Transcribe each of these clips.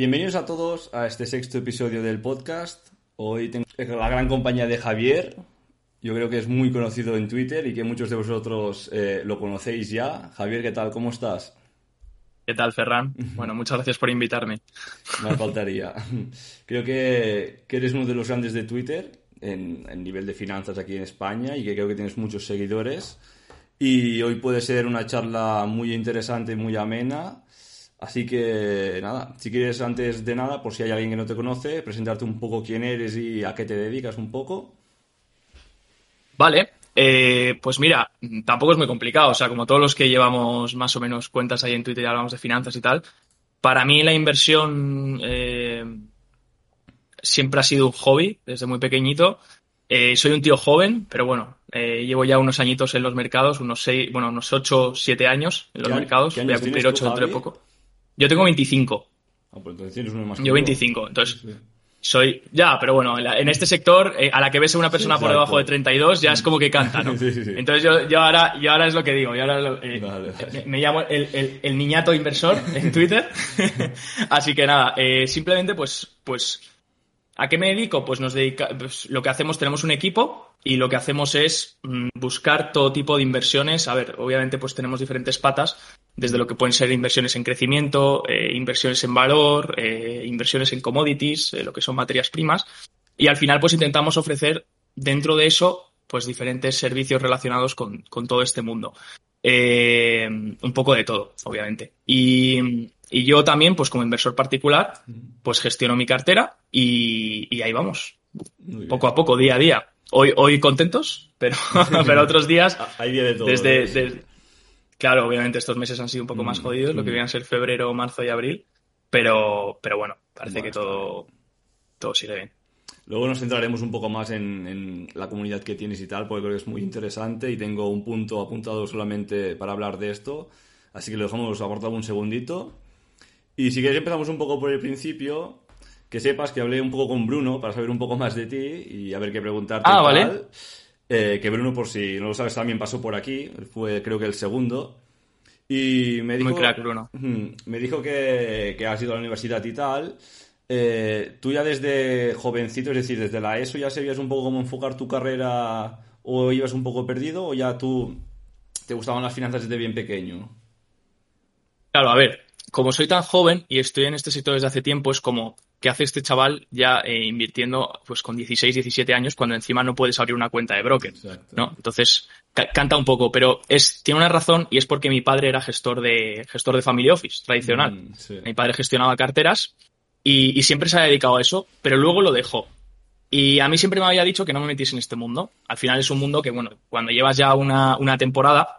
Bienvenidos a todos a este sexto episodio del podcast. Hoy tengo la gran compañía de Javier. Yo creo que es muy conocido en Twitter y que muchos de vosotros eh, lo conocéis ya. Javier, ¿qué tal? ¿Cómo estás? ¿Qué tal, Ferran? Bueno, muchas gracias por invitarme. Me faltaría. Creo que, que, eres uno de los grandes de Twitter en, en nivel de finanzas aquí en España y que creo que tienes muchos seguidores. Y hoy puede ser una charla muy interesante, muy amena. Así que nada, si quieres antes de nada, por si hay alguien que no te conoce, presentarte un poco quién eres y a qué te dedicas un poco. Vale, eh, pues mira, tampoco es muy complicado, o sea, como todos los que llevamos más o menos cuentas ahí en Twitter y hablamos de finanzas y tal, para mí la inversión eh, siempre ha sido un hobby desde muy pequeñito. Eh, soy un tío joven, pero bueno, eh, llevo ya unos añitos en los mercados, unos seis, bueno, unos ocho, siete años en los mercados. Voy a cumplir ocho dentro de poco. Yo tengo 25. Ah, pues entonces tienes uno más Yo 25. Entonces, sí. soy. Ya, pero bueno, en, la, en este sector, eh, a la que ves a una persona sí, por debajo de 32, ya es como que canta, ¿no? sí, entonces, yo, yo, ahora, yo ahora es lo que digo. Yo ahora lo, eh. Me, llamo el, el, el, niñato inversor en Twitter. Así que nada, eh, simplemente, pues, pues. ¿A qué me dedico? Pues nos dedica, pues lo que hacemos, tenemos un equipo y lo que hacemos es mmm, buscar todo tipo de inversiones. A ver, obviamente pues tenemos diferentes patas, desde lo que pueden ser inversiones en crecimiento, eh, inversiones en valor, eh, inversiones en commodities, eh, lo que son materias primas. Y al final pues intentamos ofrecer dentro de eso pues diferentes servicios relacionados con, con todo este mundo. Un poco de todo, obviamente. Y, y, yo también, pues como inversor particular, pues gestiono mi cartera y, y ahí vamos. Poco a poco, día a día. Hoy, hoy contentos, pero, pero otros días. Hay día de todo. Desde, desde, Claro, obviamente estos meses han sido un poco más jodidos, lo que vienen a ser febrero, marzo y abril, pero, pero bueno, parece bueno, que todo, todo sigue bien. Luego nos centraremos un poco más en, en, la comunidad que tienes y tal, porque creo que es muy interesante y tengo un punto apuntado solamente para hablar de esto, así que lo dejamos apartado un segundito. Y si quieres empezamos un poco por el principio, que sepas que hablé un poco con Bruno para saber un poco más de ti y a ver qué preguntarte. Ah, vale. Tal. Eh, que Bruno, por si no lo sabes, también pasó por aquí. Fue, creo que, el segundo. Y me dijo. Muy crack, Bruno. Me dijo que, que has ido a la universidad y tal. Eh, tú ya desde jovencito, es decir, desde la ESO, ya sabías un poco cómo enfocar tu carrera o ibas un poco perdido o ya tú te gustaban las finanzas desde bien pequeño. Claro, a ver, como soy tan joven y estoy en este sector desde hace tiempo, es como, ¿qué hace este chaval ya eh, invirtiendo pues con 16, 17 años cuando encima no puedes abrir una cuenta de broker? Exacto. ¿no? Entonces, canta un poco, pero es, tiene una razón y es porque mi padre era gestor de, gestor de Family Office tradicional. Mm, sí. Mi padre gestionaba carteras y, y, siempre se ha dedicado a eso, pero luego lo dejó. Y a mí siempre me había dicho que no me metiese en este mundo. Al final es un mundo que, bueno, cuando llevas ya una, una temporada,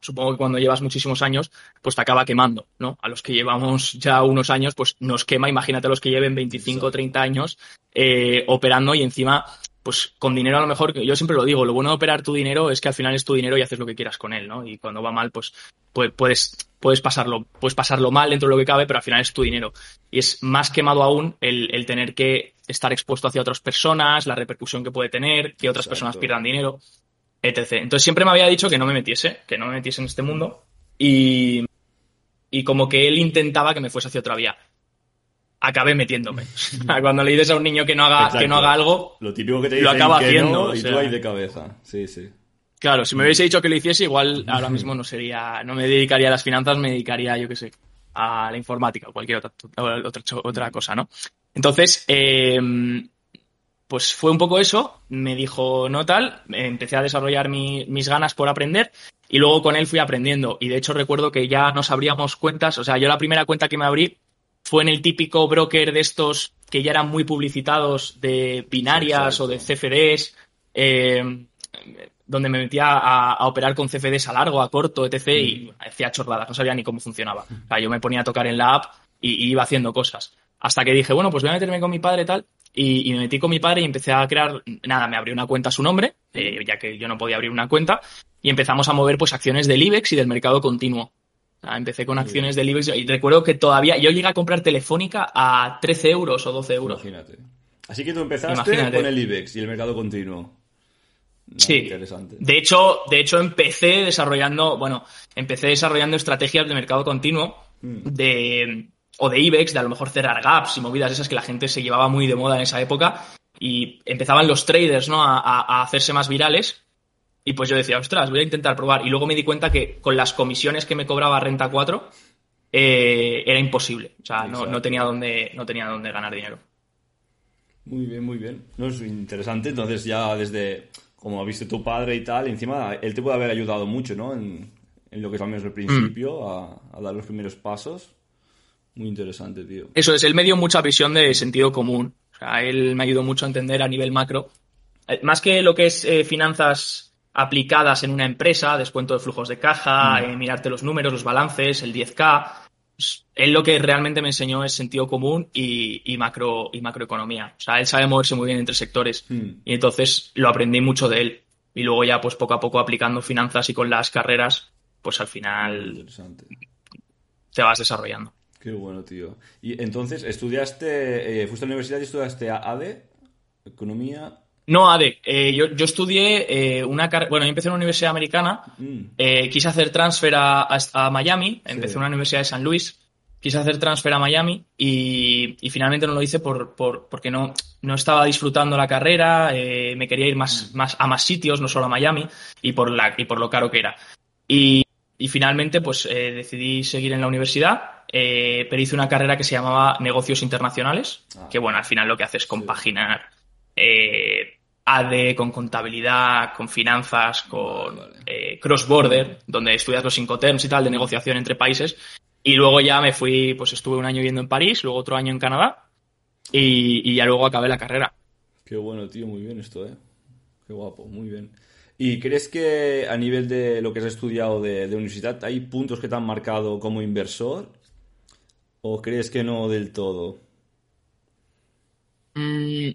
supongo que cuando llevas muchísimos años, pues te acaba quemando, ¿no? A los que llevamos ya unos años, pues nos quema, imagínate a los que lleven 25 o 30 años eh, operando y encima, pues con dinero a lo mejor, yo siempre lo digo, lo bueno de operar tu dinero es que al final es tu dinero y haces lo que quieras con él, ¿no? Y cuando va mal, pues, pues puedes, puedes pasarlo, puedes pasarlo mal dentro de lo que cabe, pero al final es tu dinero. Y es más quemado aún el, el tener que estar expuesto hacia otras personas, la repercusión que puede tener, que otras Exacto. personas pierdan dinero etc. Entonces siempre me había dicho que no me metiese, que no me metiese en este mundo y, y como que él intentaba que me fuese hacia otra vía. Acabé metiéndome. Cuando le dices a un niño que no haga, Exacto. que no haga algo, lo, típico que te lo acaba haciendo. No, o y sea, tú ahí de cabeza. Sí, sí. Claro, si me hubiese dicho que lo hiciese, igual ahora mismo no sería, no me dedicaría a las finanzas, me dedicaría, yo qué sé, a la informática o cualquier otra, otra, otra cosa, ¿no? Entonces, eh, pues fue un poco eso, me dijo no tal, empecé a desarrollar mi, mis ganas por aprender y luego con él fui aprendiendo y de hecho recuerdo que ya nos abríamos cuentas, o sea, yo la primera cuenta que me abrí fue en el típico broker de estos que ya eran muy publicitados de binarias sí, o de CFDs, eh, donde me metía a, a, operar con CFDs a largo, a corto, etc. Mm. y hacía chorradas, no sabía ni cómo funcionaba. O sea, yo me ponía a tocar en la app y, iba haciendo cosas. Hasta que dije, bueno, pues voy a meterme con mi padre y tal. Y, me metí con mi padre y empecé a crear, nada, me abrió una cuenta a su nombre, eh, ya que yo no podía abrir una cuenta, y empezamos a mover pues acciones del IBEX y del mercado continuo. empecé con acciones del IBEX y recuerdo que todavía yo llegué a comprar Telefónica a 13 euros o 12 euros. Imagínate. Así que tú empezaste con el IBEX y el mercado continuo. sí. Interesante. De hecho, de hecho empecé desarrollando, bueno, empecé desarrollando estrategias de mercado continuo mm. de o de IBEX, de a lo mejor cerrar gaps y movidas esas que la gente se llevaba muy de moda en esa época y empezaban los traders ¿no? a, hacerse más virales y pues yo decía, ostras, voy a intentar probar. Y luego me di cuenta que con las comisiones que me cobraba Renta 4 eh, era imposible. O sea, no, tenía dónde, no tenía dónde ganar dinero. Muy bien, muy bien. No, es interesante. Entonces ya desde, como ha visto tu padre y tal, encima él te puede haber ayudado mucho, ¿no? En, lo que es al menos el principio, mm. a dar los primeros pasos. Muy interesante, tío. Eso es, él me dio mucha visión de sentido común. O sea, él me ayudó mucho a entender a nivel macro. Eh, más que lo que es eh, finanzas aplicadas en una empresa, descuento de flujos de caja, mm. eh, mirarte los números, los balances, el 10K. Pues, él lo que realmente me enseñó es sentido común y, macro, y macroeconomía. O sea, él sabe moverse muy bien entre sectores. Mm. Y entonces lo aprendí mucho de él. Y luego ya, pues poco a poco aplicando finanzas y con las carreras, pues al final te vas desarrollando. Qué bueno, tío. Y entonces, ¿estudiaste, eh, fuiste a la universidad y estudiaste ADE? ¿Economía? No, ADE. Eh, yo, yo, estudié eh, una carrera. Bueno, yo empecé en una universidad americana. Mm. quise hacer transfer a, a, Miami. Empecé en una universidad de San Luis. Quise hacer transfer a Miami y, y finalmente no lo hice por, por, porque no, no estaba disfrutando la carrera. me quería ir más, mm. más a más sitios, no solo a Miami, y por, la, y por lo caro que era. Y, y finalmente, pues decidí seguir en la universidad eh, pero hice una carrera que se llamaba Negocios Internacionales, ah. que bueno, al final lo que hace es compaginar eh, AD con contabilidad, con finanzas, con eh, cross-border, donde estudias los incoterms y tal de negociación entre países. Y luego ya me fui, pues estuve un año viviendo en París, luego otro año en Canadá y, ya luego acabé la carrera. Qué bueno, tío, muy bien esto, ¿eh? Qué guapo, muy bien. ¿Y crees que a nivel de lo que has estudiado de, de universidad hay puntos que te han marcado como inversor ¿O crees que no del todo? Mm,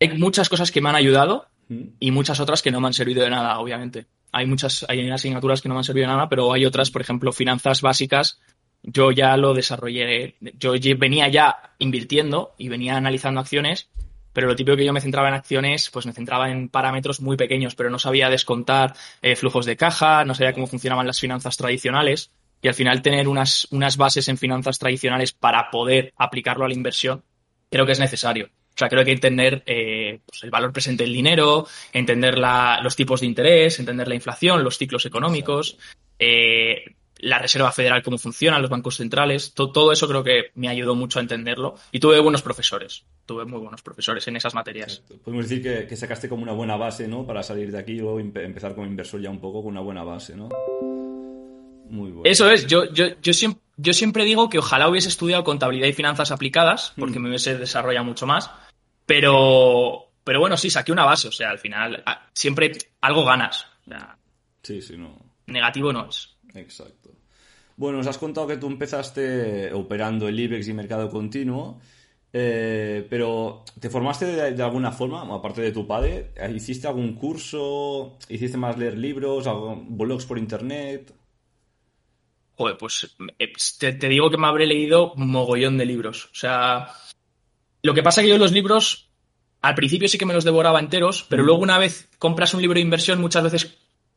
hay muchas cosas que me han ayudado ¿Mm? y muchas otras que no me han servido de nada, obviamente. Hay muchas, hay asignaturas que no me han servido de nada, pero hay otras, por ejemplo, finanzas básicas. Yo ya lo desarrollé, yo venía ya invirtiendo y venía analizando acciones, pero lo típico que yo me centraba en acciones, pues me centraba en parámetros muy pequeños, pero no sabía descontar eh, flujos de caja, no sabía cómo funcionaban las finanzas tradicionales y al final tener unas, unas bases en finanzas tradicionales para poder aplicarlo a la inversión, creo que es necesario. O sea, creo que hay que entender eh, pues el valor presente del dinero, entender la, los tipos de interés, entender la inflación, los ciclos económicos, eh, la Reserva Federal, cómo funcionan, los bancos centrales. todo eso creo que me ayudó mucho a entenderlo. Y tuve buenos profesores. Tuve muy buenos profesores en esas materias. Podemos decir que, sacaste como una buena base, ¿no? Para salir de aquí luego empezar como inversor ya un poco con una buena base, ¿no? Eso es, yo, yo, yo, siempre, yo siempre digo que ojalá hubiese estudiado contabilidad y finanzas aplicadas, porque mm. me hubiese desarrollado mucho más, pero, pero bueno, sí, saqué una base, o sea, al final siempre algo ganas. sí, sí, no. Negativo no es. Exacto. Bueno, nos has contado que tú empezaste operando el IBEX y mercado continuo, eh, pero ¿te formaste de, alguna forma, aparte de tu padre? ¿Hiciste algún curso? ¿Hiciste más leer libros? ¿Blogs por internet? Joder, pues eh, te, digo que me habré leído un mogollón de libros. O sea, lo que pasa es que yo los libros, al principio sí que me los devoraba enteros, pero mm. luego una vez compras un libro de inversión, muchas veces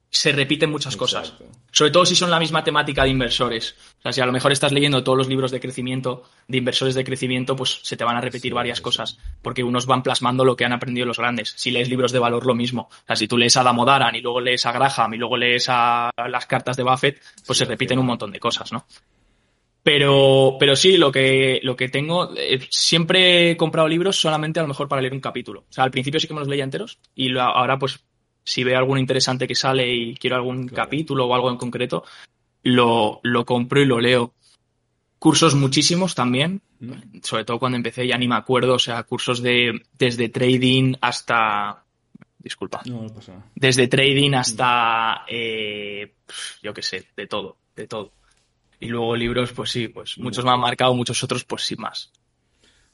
se repiten muchas cosas. Sobre todo si son la misma temática de inversores. O sea, si a lo mejor estás leyendo todos los libros de crecimiento, de inversores de crecimiento, pues se te van a repetir varias cosas. Porque unos van plasmando lo que han aprendido los grandes. Si lees libros de valor, lo mismo. O sea, si tú lees a Damodaran y luego lees a Graham y luego lees a las cartas de Buffett, pues se repiten un montón de cosas, ¿no? Pero, pero sí, lo que, lo que tengo, eh, siempre he comprado libros solamente a lo mejor para leer un capítulo. O sea, al principio sí que me los leía enteros y ahora pues si veo alguno interesante que sale y quiero algún capítulo o algo en concreto, lo, lo compro y lo leo. Cursos muchísimos también, mm. sobre todo cuando empecé ya ni me acuerdo, o sea, cursos de desde trading hasta disculpa. No, no pasa Desde trading hasta, eh, yo qué sé, de todo, de todo. Y luego libros, pues sí, pues muchos me han marcado, muchos otros, pues sí más.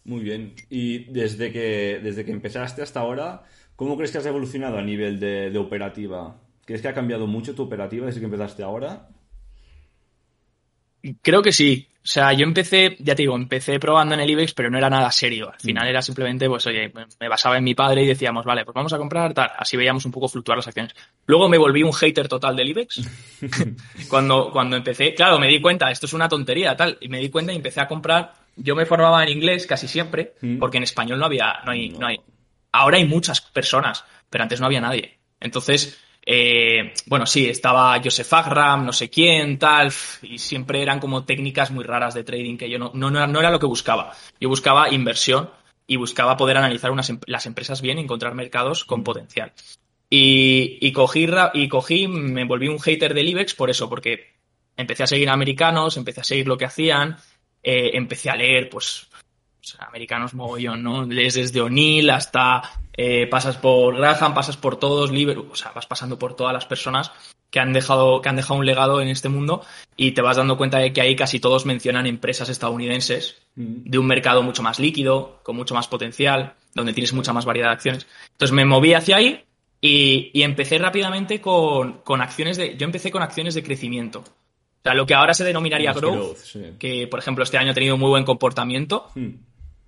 Muy bien. Y desde que, desde que empezaste hasta ahora, ¿cómo crees que has evolucionado a nivel de, de operativa? ¿Crees que ha cambiado mucho tu operativa desde que empezaste ahora? Creo que sí. O sea, yo empecé, ya te digo, empecé probando en el IBEX, pero no era nada serio. Al final mm. era simplemente, pues, oye, me basaba en mi padre y decíamos, vale, pues vamos a comprar tal. Así veíamos un poco fluctuar las acciones. Luego me volví un hater total del IBEX. cuando, cuando empecé, claro, me di cuenta, esto es una tontería, tal. Y me di cuenta y empecé a comprar. Yo me formaba en inglés casi siempre, mm. porque en español no había, no hay, no hay. Ahora hay muchas personas, pero antes no había nadie. Entonces, eh, bueno, sí, estaba Joseph Agram, no sé quién, tal, y siempre eran como técnicas muy raras de trading que yo no, no, no era lo que buscaba. Yo buscaba inversión y buscaba poder analizar unas, em, las empresas bien y encontrar mercados con potencial. Y, y, cogí, y cogí, me volví un hater del IBEX por eso, porque empecé a seguir a americanos, empecé a seguir lo que hacían, eh, empecé a leer, pues, americanos mogollón, ¿no? Lees desde O'Neill hasta eh, pasas por Graham, pasas por todos, o sea, vas pasando por todas las personas que han dejado, que han dejado un legado en este mundo y te vas dando cuenta de que ahí casi todos mencionan empresas estadounidenses mm. de un mercado mucho más líquido, con mucho más potencial, donde tienes mucha más variedad de acciones. Entonces me moví hacia ahí y, empecé rápidamente con, acciones de, yo empecé con acciones de crecimiento. O sea, lo que ahora se denominaría growth, que por ejemplo este año ha tenido muy buen comportamiento. Mm.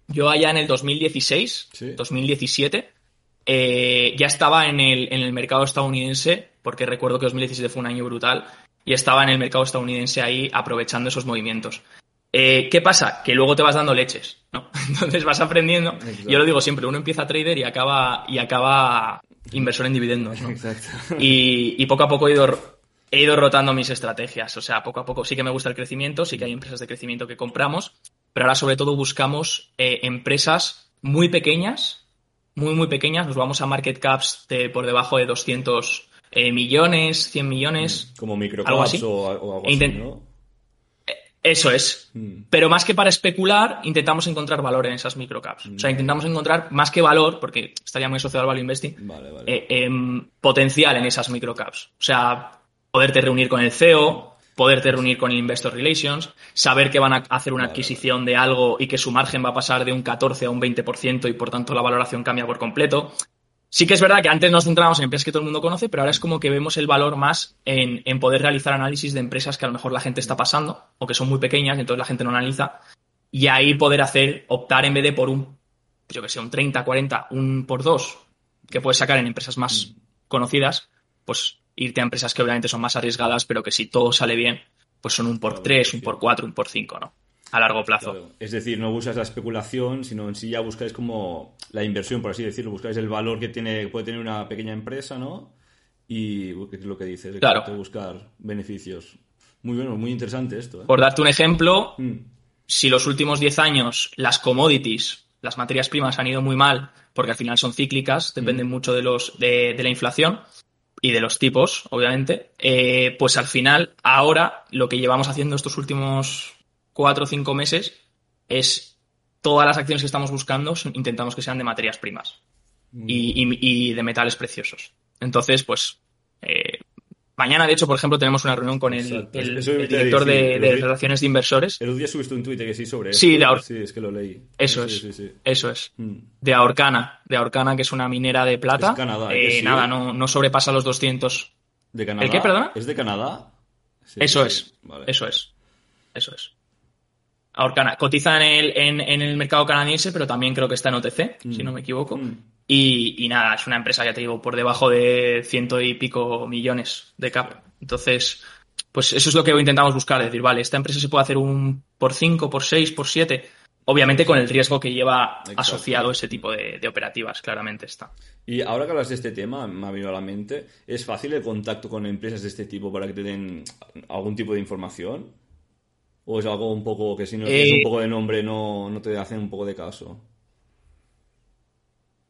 Yo allá en el 2016, 2017, eh, ya estaba en el, en el mercado estadounidense, porque recuerdo que 2017 fue un año brutal, y estaba en el mercado estadounidense ahí aprovechando esos movimientos. Eh, ¿Qué pasa? Que luego te vas dando leches, ¿no? Entonces vas aprendiendo. Yo lo digo siempre, uno empieza a trader y acaba, y acaba inversor en dividendos, ¿no? Exacto. Y, y poco a poco he ido, he ido rotando mis estrategias. O sea, poco a poco sí que me gusta el crecimiento, sí que hay empresas de crecimiento que compramos, pero ahora sobre todo buscamos eh, empresas muy pequeñas, muy, muy pequeñas. Nos vamos a market caps de por debajo de 200 eh, millones, 100 millones. Mm, como microcaps o, algo así, ¿no? Eh, eso es. Mm. Pero más que para especular, intentamos encontrar valor en esas microcaps. O sea, intentamos encontrar más que valor, porque estaría muy asociado al value investing, em, potencial en esas microcaps. O sea, poderte reunir con el CEO, poderte reunir con Investor Relations, saber que van a hacer una adquisición de algo y que su margen va a pasar de un 14 a un 20% y por tanto la valoración cambia por completo. Sí que es verdad que antes nos centrábamos en empresas que todo el mundo conoce, pero ahora es como que vemos el valor más en, poder realizar análisis de empresas que a lo mejor la gente está pasando o que son muy pequeñas y entonces la gente no analiza. Y ahí poder hacer, optar en vez de por un, yo que sé, un 30, 40, un por dos, que puedes sacar en empresas más mm. conocidas, pues irte a empresas que obviamente son más arriesgadas, pero que si todo sale bien, pues son un por tres, un por cuatro, un por cinco, ¿no? A largo plazo. Es decir, no buscas la especulación, sino en sí ya buscáis como la inversión, por así decirlo, buscáis el valor que tiene, puede tener una pequeña empresa, ¿no? Y es lo que dices, claro. buscar beneficios. Muy bueno, muy interesante esto. ¿eh? Por darte un ejemplo, mm. si los últimos 10 años las commodities, las materias primas han ido muy mal, porque al final son cíclicas, dependen mm. mucho de, los, de, de la inflación, y de los tipos, obviamente, eh, pues al final, ahora, lo que llevamos haciendo estos últimos cuatro o cinco meses es todas las acciones que estamos buscando, intentamos que sean de materias primas y, de metales preciosos. Entonces, pues, eh, Mañana, de hecho, por ejemplo, tenemos una reunión con el, director de, relaciones de inversores. El otro día subiste un tuit que sí sobre Sí, de Sí, es que lo leí. Eso es. Eso es. Mm. De Aorcana. De Aorcana, que es una minera de plata. Es Canadá. Eh, nada, no, no, sobrepasa los 200. ¿De Canadá? ¿El qué, perdona? ¿Es de Canadá? Eso es. Eso es. Eso es. Aorcana. Cotiza en el, en, el mercado canadiense, pero también creo que está en OTC, si mm. no me equivoco. Mm. Y, nada, es una empresa, ya te digo, por debajo de ciento y pico millones de cap. Entonces, pues eso es lo que intentamos buscar, decir, vale, esta empresa se puede hacer un por cinco, por seis, por siete. Obviamente con el riesgo que lleva asociado ese tipo de, operativas, claramente está. Y ahora que hablas de este tema, me ha venido a la mente, ¿es fácil el contacto con empresas de este tipo para que te den algún tipo de información? ¿O es algo un poco que si no tienes un eh, poco de nombre no, no te hacen un poco de caso?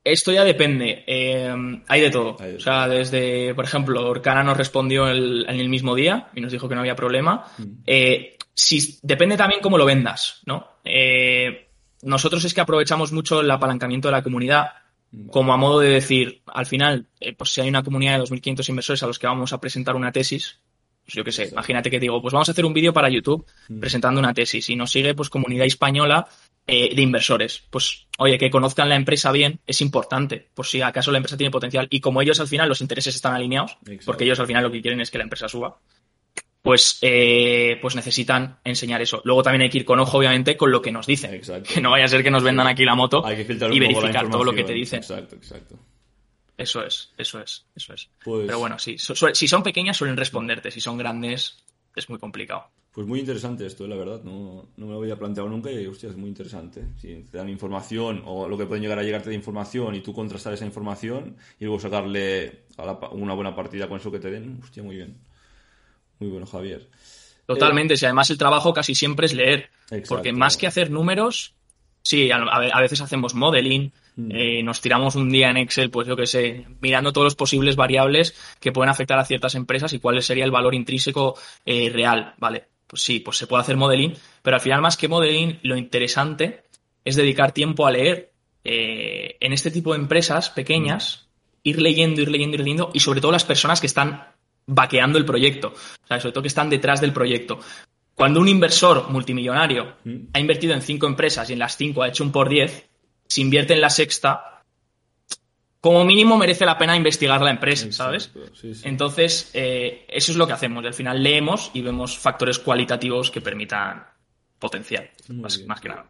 Esto ya depende. Eh, hay de todo. O sea, desde, por ejemplo, Orcana nos respondió en el mismo día y nos dijo que no había problema. Mm. Eh, si, depende también cómo lo vendas, ¿no? Eh, nosotros es que aprovechamos mucho el apalancamiento de la comunidad como a modo de decir, al final, pues si hay una comunidad de 2.500 inversores a los que vamos a presentar una tesis, Pues yo qué sé, imagínate que digo, pues vamos a hacer un vídeo para YouTube mm. presentando una tesis y nos sigue pues comunidad española eh, de inversores. Pues, oye, que conozcan la empresa bien es importante, por si acaso la empresa tiene potencial. Y como ellos al final los intereses están alineados, porque ellos al final lo que quieren es que la empresa suba, pues, eh, pues necesitan enseñar eso. Luego también hay que ir con ojo, obviamente, con lo que nos dicen. Que no vaya a ser que nos vendan aquí la moto y verificar todo lo que te dicen. Exacto, exacto. Eso es, eso es, eso es. Pues Pero bueno, sí, si son pequeñas suelen responderte, si son grandes es muy complicado. Pues muy interesante esto, la verdad. No, no me lo había planteado nunca y, hostia, es muy interesante. Si te dan información o lo que pueden llegar a llegarte de información y tú contrastar esa información y luego sacarle una buena partida con eso que te den, hostia, muy bien. Muy bueno, Javier. Totalmente, si además el trabajo casi siempre es leer. porque más que hacer números, sí, a, veces hacemos modeling, mm. eh, nos tiramos un día en Excel, pues yo qué sé, mirando todos los posibles variables que pueden afectar a ciertas empresas y cuál sería el valor intrínseco eh, real, ¿vale? Pues sí, pues se puede hacer modeling, pero al final más que modeling, lo interesante es dedicar tiempo a leer eh, en este tipo de empresas pequeñas, mm. ir leyendo, ir leyendo, ir leyendo, y sobre todo las personas que están vaqueando el proyecto, o sea, sobre todo que están detrás del proyecto. Cuando un inversor multimillonario mm. ha invertido en cinco empresas y en las cinco ha hecho un por diez, si invierte en la sexta, como mínimo merece la pena investigar la empresa, ¿sabes? Entonces, eh, eso es lo que hacemos. Al final leemos y vemos factores cualitativos que permitan potencial, más, que nada.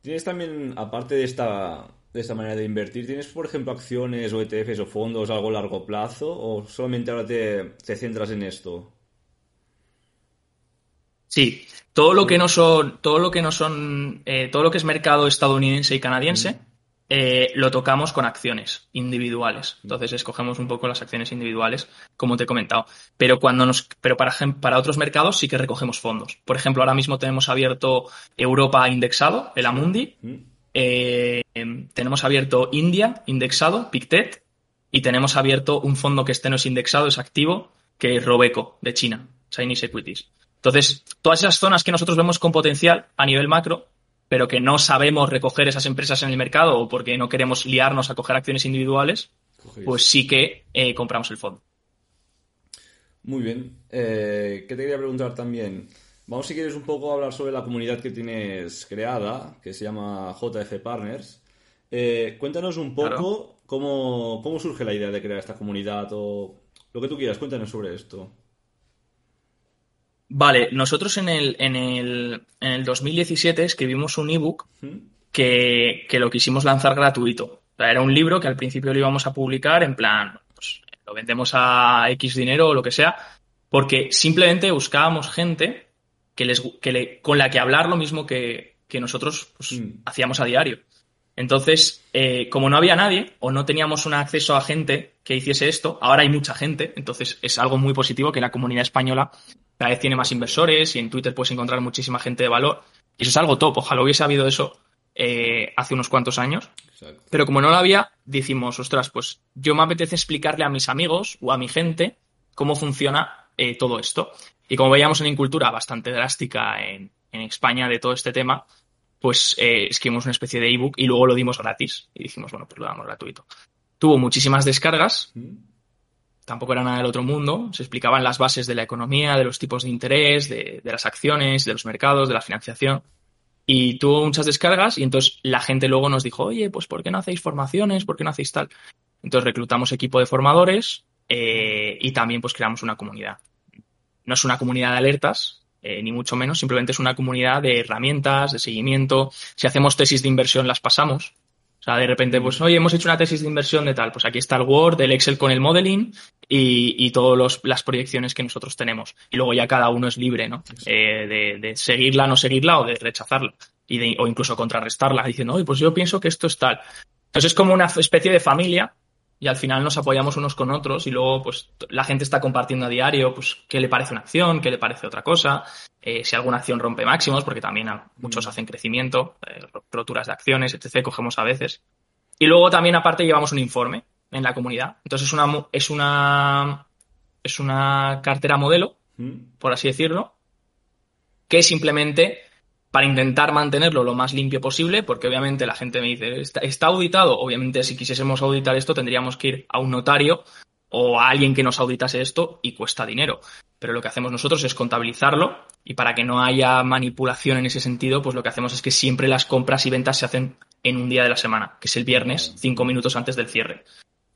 Tienes también, aparte de esta, de esta manera de invertir, ¿tienes, por ejemplo, acciones o ETFs o fondos a algo largo plazo? ¿O solamente ahora te, te centras en esto? Sí, todo lo que no son, todo lo que no son, eh, todo lo que es mercado estadounidense y canadiense, eh, lo tocamos con acciones individuales. Entonces escogemos un poco las acciones individuales, como te he comentado. Pero cuando nos, pero para, para otros mercados sí que recogemos fondos. Por ejemplo, ahora mismo tenemos abierto Europa indexado, el Amundi. Eh, tenemos abierto India indexado, Pictet. Y tenemos abierto un fondo que este no es indexado, es activo, que es Robeco, de China, Chinese Equities. Entonces, todas esas zonas que nosotros vemos con potencial a nivel macro, pero que no sabemos recoger esas empresas en el mercado o porque no queremos liarnos a coger acciones individuales, pues sí que eh, compramos el fondo. Muy bien. Eh, ¿Qué te quería preguntar también? Vamos, si quieres, un poco a hablar sobre la comunidad que tienes creada, que se llama JF Partners. Eh, cuéntanos un poco cómo, cómo surge la idea de crear esta comunidad o lo que tú quieras. Cuéntanos sobre esto. Vale, nosotros en el, en el, en el 2017 escribimos un ebook que, que lo quisimos lanzar gratuito. era un libro que al principio lo íbamos a publicar en plan, pues, lo vendemos a X dinero o lo que sea, porque simplemente buscábamos gente que les, que le, con la que hablar lo mismo que, que nosotros pues, mm. hacíamos a diario. Entonces, eh, como no había nadie o no teníamos un acceso a gente que hiciese esto, ahora hay mucha gente, entonces es algo muy positivo que la comunidad española cada vez tiene más inversores y en Twitter puedes encontrar muchísima gente de valor. Y eso es algo top. Ojalá hubiese habido eso eh, hace unos cuantos años. Pero como no lo había, decimos, ostras, pues yo me apetece explicarle a mis amigos o a mi gente cómo funciona eh, todo esto. Y como veíamos una incultura bastante drástica en, España de todo este tema, pues eh, escribimos una especie de ebook y luego lo dimos gratis. Y dijimos, bueno, pues lo damos gratuito. Tuvo muchísimas descargas. Mm tampoco era nada del otro mundo, se explicaban las bases de la economía, de los tipos de interés, de, las acciones, de los mercados, de la financiación. Y tuvo muchas descargas y entonces la gente luego nos dijo, oye, pues ¿por qué no hacéis formaciones? ¿Por qué no hacéis tal? Entonces reclutamos equipo de formadores eh, y también pues creamos una comunidad. No es una comunidad de alertas, eh, ni mucho menos, simplemente es una comunidad de herramientas, de seguimiento. Si hacemos tesis de inversión, las pasamos. O sea, de repente, pues, oye, hemos hecho una tesis de inversión de tal, pues aquí está el Word, el Excel con el modeling y, y todas las proyecciones que nosotros tenemos. Y luego ya cada uno es libre, ¿no? Eh, de, seguirla, no seguirla o de rechazarla. Y de, o incluso contrarrestarla, diciendo, oye, pues yo pienso que esto es tal. Entonces es como una especie de familia y al final nos apoyamos unos con otros y luego pues la gente está compartiendo a diario pues qué le parece una acción, qué le parece otra cosa, eh, si alguna acción rompe máximos, porque también muchos mm. hacen crecimiento, eh, roturas de acciones, etc., cogemos a veces. Y luego también aparte llevamos un informe en la comunidad. Entonces es una, es una, es una cartera modelo, mm. por así decirlo, que simplemente para intentar mantenerlo lo más limpio posible, porque obviamente la gente me dice, ¿está, auditado? Obviamente si quisiésemos auditar esto tendríamos que ir a un notario o a alguien que nos auditase esto y cuesta dinero. Pero lo que hacemos nosotros es contabilizarlo y para que no haya manipulación en ese sentido, pues lo que hacemos es que siempre las compras y ventas se hacen en un día de la semana, que es el viernes, cinco minutos antes del cierre.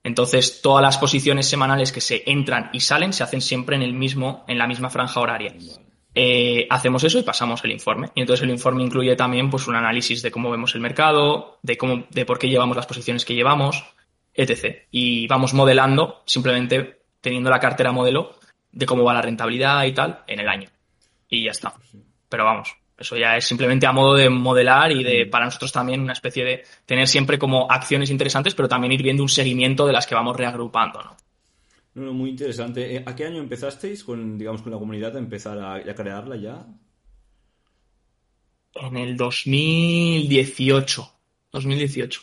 Entonces, todas las posiciones semanales que se entran y salen se hacen siempre en el mismo, en la misma franja horaria. Eh, hacemos eso y pasamos el informe. Y entonces el informe incluye también pues, un análisis de cómo vemos el mercado, de cómo, de por qué llevamos las posiciones que llevamos, etc. Y vamos modelando, simplemente teniendo la cartera modelo de cómo va la rentabilidad y tal en el año. Y ya está. Pero vamos, eso ya es simplemente a modo de modelar y de para nosotros también una especie de tener siempre como acciones interesantes, pero también ir viendo un seguimiento de las que vamos reagrupando, ¿no? No, muy interesante. Eh, ¿A qué año empezasteis con, digamos, con la comunidad a empezar a, a crearla ya? En el 2018. 2018.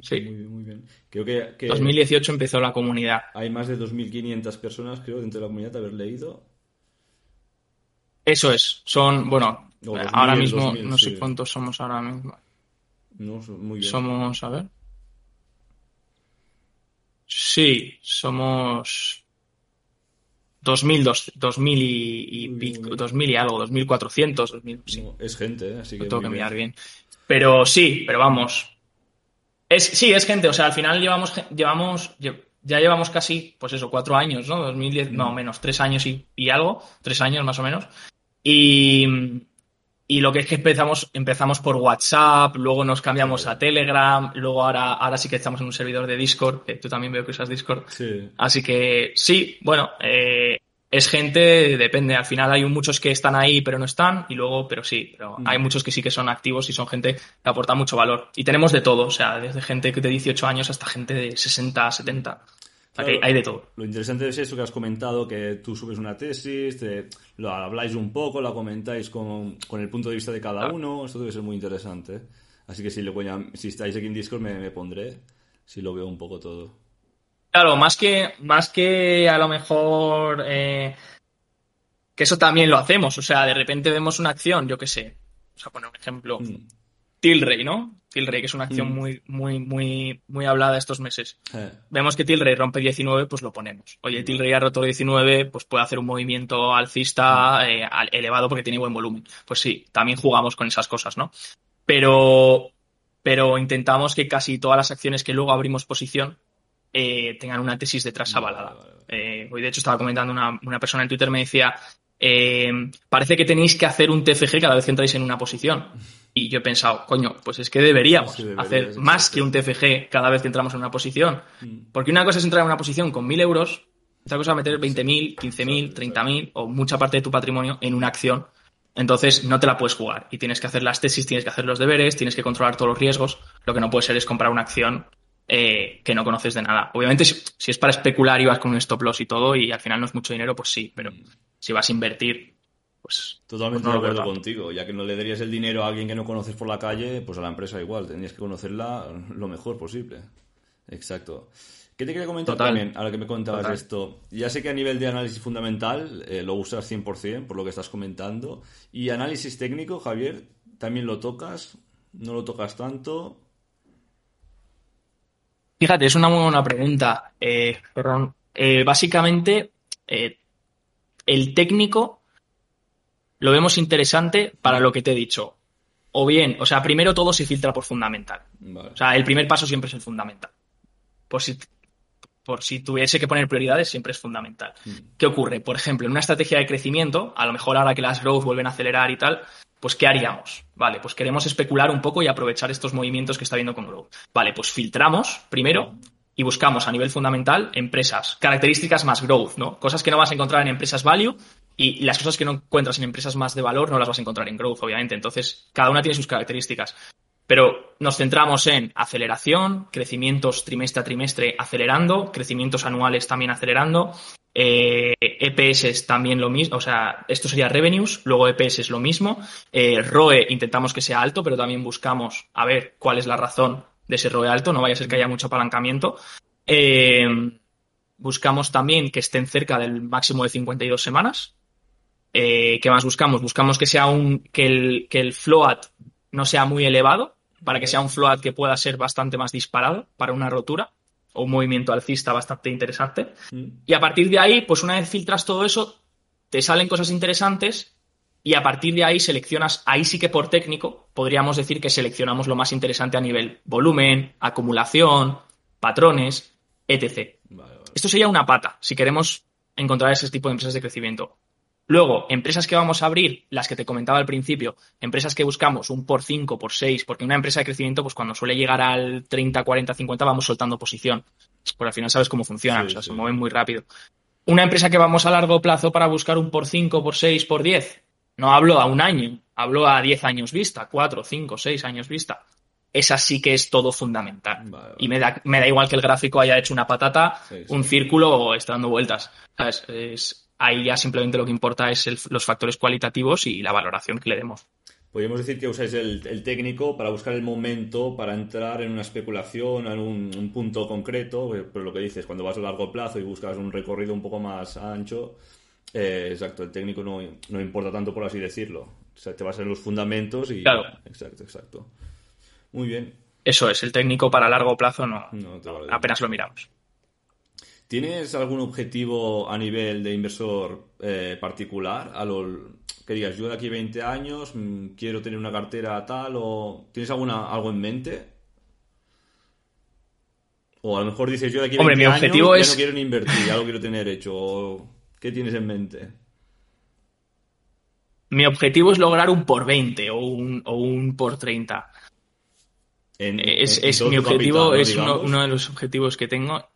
Sí. Muy bien, muy bien. Creo que, 2018 empezó la comunidad. Hay más de 2.500 personas, creo, dentro de la comunidad, haber leído. Eso es. Son, bueno, ahora mismo, no sé cuántos somos ahora mismo. No, muy bien. Somos, a ver. Sí, somos 2000, 2000 y, y pico, 2000 y algo, 2400, 2000, sí. es gente, ¿eh? así que. tengo que mirar bien. Pero sí, pero vamos. Es, sí, es gente, o sea, al final llevamos, llevamos, ya llevamos casi, pues eso, cuatro años, ¿no? 2010, no, menos, tres años y, y algo, tres años más o menos. Y, y lo que es que empezamos, empezamos por WhatsApp, luego nos cambiamos a Telegram, luego ahora, ahora sí que estamos en un servidor de Discord, que tú también veo que usas Discord. Sí. Así que sí, bueno, eh, es gente, depende. Al final hay muchos que están ahí pero no están, y luego, pero sí, pero mm. hay muchos que sí que son activos y son gente que aporta mucho valor. Y tenemos de todo, o sea, desde gente de 18 años hasta gente de 60, 70 hay, de todo. Lo interesante es eso que has comentado, que tú subes una tesis, lo habláis un poco, la comentáis con, el punto de vista de cada uno, esto debe ser muy interesante. Así que si, le si estáis aquí en Discord me, pondré, si lo veo un poco todo. Claro, más que, más que a lo mejor... Eh, que eso también lo hacemos, o sea, de repente vemos una acción, yo qué sé, o sea, poner un ejemplo, mm. Tilray, ¿no? Tilray, que es una acción mm. muy, muy, muy, muy hablada estos meses. Eh. Vemos que Tilray rompe 19, pues lo ponemos. Oye, Tilray ha roto 19, pues puede hacer un movimiento alcista eh, elevado porque tiene buen volumen. Pues sí, también jugamos con esas cosas, ¿no? Pero, pero intentamos que casi todas las acciones que luego abrimos posición eh, tengan una tesis detrás avalada. hoy, de hecho, estaba comentando una, una persona en Twitter, me decía, parece que tenéis que hacer un TFG cada vez que entráis en una posición. Y yo he pensado, coño, pues es que deberíamos hacer más que un TFG cada vez que entramos en una posición. Mm. Porque una cosa es entrar en una posición con 1.000 euros, otra cosa es meter 20.000, 15.000, 30.000 o mucha parte de tu patrimonio en una acción. Entonces no te la puedes jugar y tienes que hacer las tesis, tienes que hacer los deberes, tienes que controlar todos los riesgos. Lo que no puede ser es comprar una acción eh, que no conoces de nada. Obviamente, si, si, es para especular y vas con un stop loss y todo y al final no es mucho dinero, pues sí, pero mm. Si vas a invertir, pues, Totalmente pues de acuerdo contigo, ya que no le darías el dinero a alguien que no conoces por la calle, pues a la empresa igual, tendrías que conocerla lo mejor posible. Exacto. ¿Qué te quería comentar también, ahora que me contabas esto? Ya sé que a nivel de análisis fundamental eh, lo usas 100%, por lo que estás comentando. ¿Y análisis técnico, Javier, también lo tocas? ¿No lo tocas tanto? Fíjate, es una muy buena pregunta. Eh, perdón. Eh, básicamente, el técnico lo vemos interesante para lo que te he dicho. O bien, o sea, primero todo se filtra por fundamental. O sea, el primer paso siempre es el fundamental. Por si, por si tuviese que poner prioridades, siempre es fundamental. Mm. ¿Qué ocurre? Por ejemplo, en una estrategia de crecimiento, a lo mejor ahora que las growth vuelven a acelerar y tal, pues ¿qué haríamos? Vale, pues queremos especular un poco y aprovechar estos movimientos que está viendo con growth. Vale, pues filtramos primero y buscamos a nivel fundamental empresas, características más growth, ¿no? Cosas que no vas a encontrar en empresas value y las cosas que no encuentras en empresas más de valor no las vas a encontrar en growth, obviamente. Entonces, cada una tiene sus características. Pero nos centramos en aceleración, crecimientos trimestre a trimestre acelerando, crecimientos anuales también acelerando, eh, EPS también lo mismo, o sea, esto sería revenues, luego EPS es lo mismo, eh, ROE intentamos que sea alto, pero también buscamos a ver cuál es la razón de ese ROE alto, no vaya a ser que haya mucho apalancamiento. Eh, buscamos también que estén cerca del máximo de 52 semanas, eh, ¿Qué más buscamos? Buscamos que sea un que el, que el float no sea muy elevado, para que sea un float que pueda ser bastante más disparado para una rotura o un movimiento alcista bastante interesante. Mm. Y a partir de ahí, pues una vez filtras todo eso, te salen cosas interesantes y a partir de ahí seleccionas, ahí sí que por técnico, podríamos decir que seleccionamos lo más interesante a nivel volumen, acumulación, patrones, etc. Esto sería una pata, si queremos encontrar ese tipo de empresas de crecimiento. Luego, empresas que vamos a abrir, las que te comentaba al principio, empresas que buscamos un por 5, por 6, porque una empresa de crecimiento, pues cuando suele llegar al 30, 40, 50, vamos soltando posición. Pues al final sabes cómo funciona, o sea, se mueven muy rápido. Una empresa que vamos a largo plazo para buscar un por 5, por 6, por 10, no hablo a un año, hablo a 10 años vista, 4, 5, 6 años vista. Esa sí que es todo fundamental. Y me da, me da igual que el gráfico haya hecho una patata, un círculo o esté dando vueltas. ¿Sabes? Es, ahí ya simplemente lo que importa es los factores cualitativos y la valoración que le demos. Podríamos decir que usáis el, técnico para buscar el momento para entrar en una especulación, en un, punto concreto, eh, pero lo que dices, cuando vas a largo plazo y buscas un recorrido un poco más ancho, eh, exacto, el técnico no, no, importa tanto por así decirlo. O sea, te vas en los fundamentos y... Claro. Exacto, exacto. Muy bien. Eso es, el técnico para largo plazo no, apenas lo miramos. ¿Tienes algún objetivo a nivel de inversor eh, particular? A lo, que digas, yo de aquí a 20 años mm, quiero tener una cartera tal o ¿tienes alguna, algo en mente? O a lo mejor dices, yo de aquí a 20 mi objetivo años es... ya no quiero ni invertir, ya lo quiero tener hecho. ¿Qué tienes en mente? Mi objetivo es lograr un por 20 o un, o un por 30. es, mi objetivo, es uno, uno, de los objetivos que tengo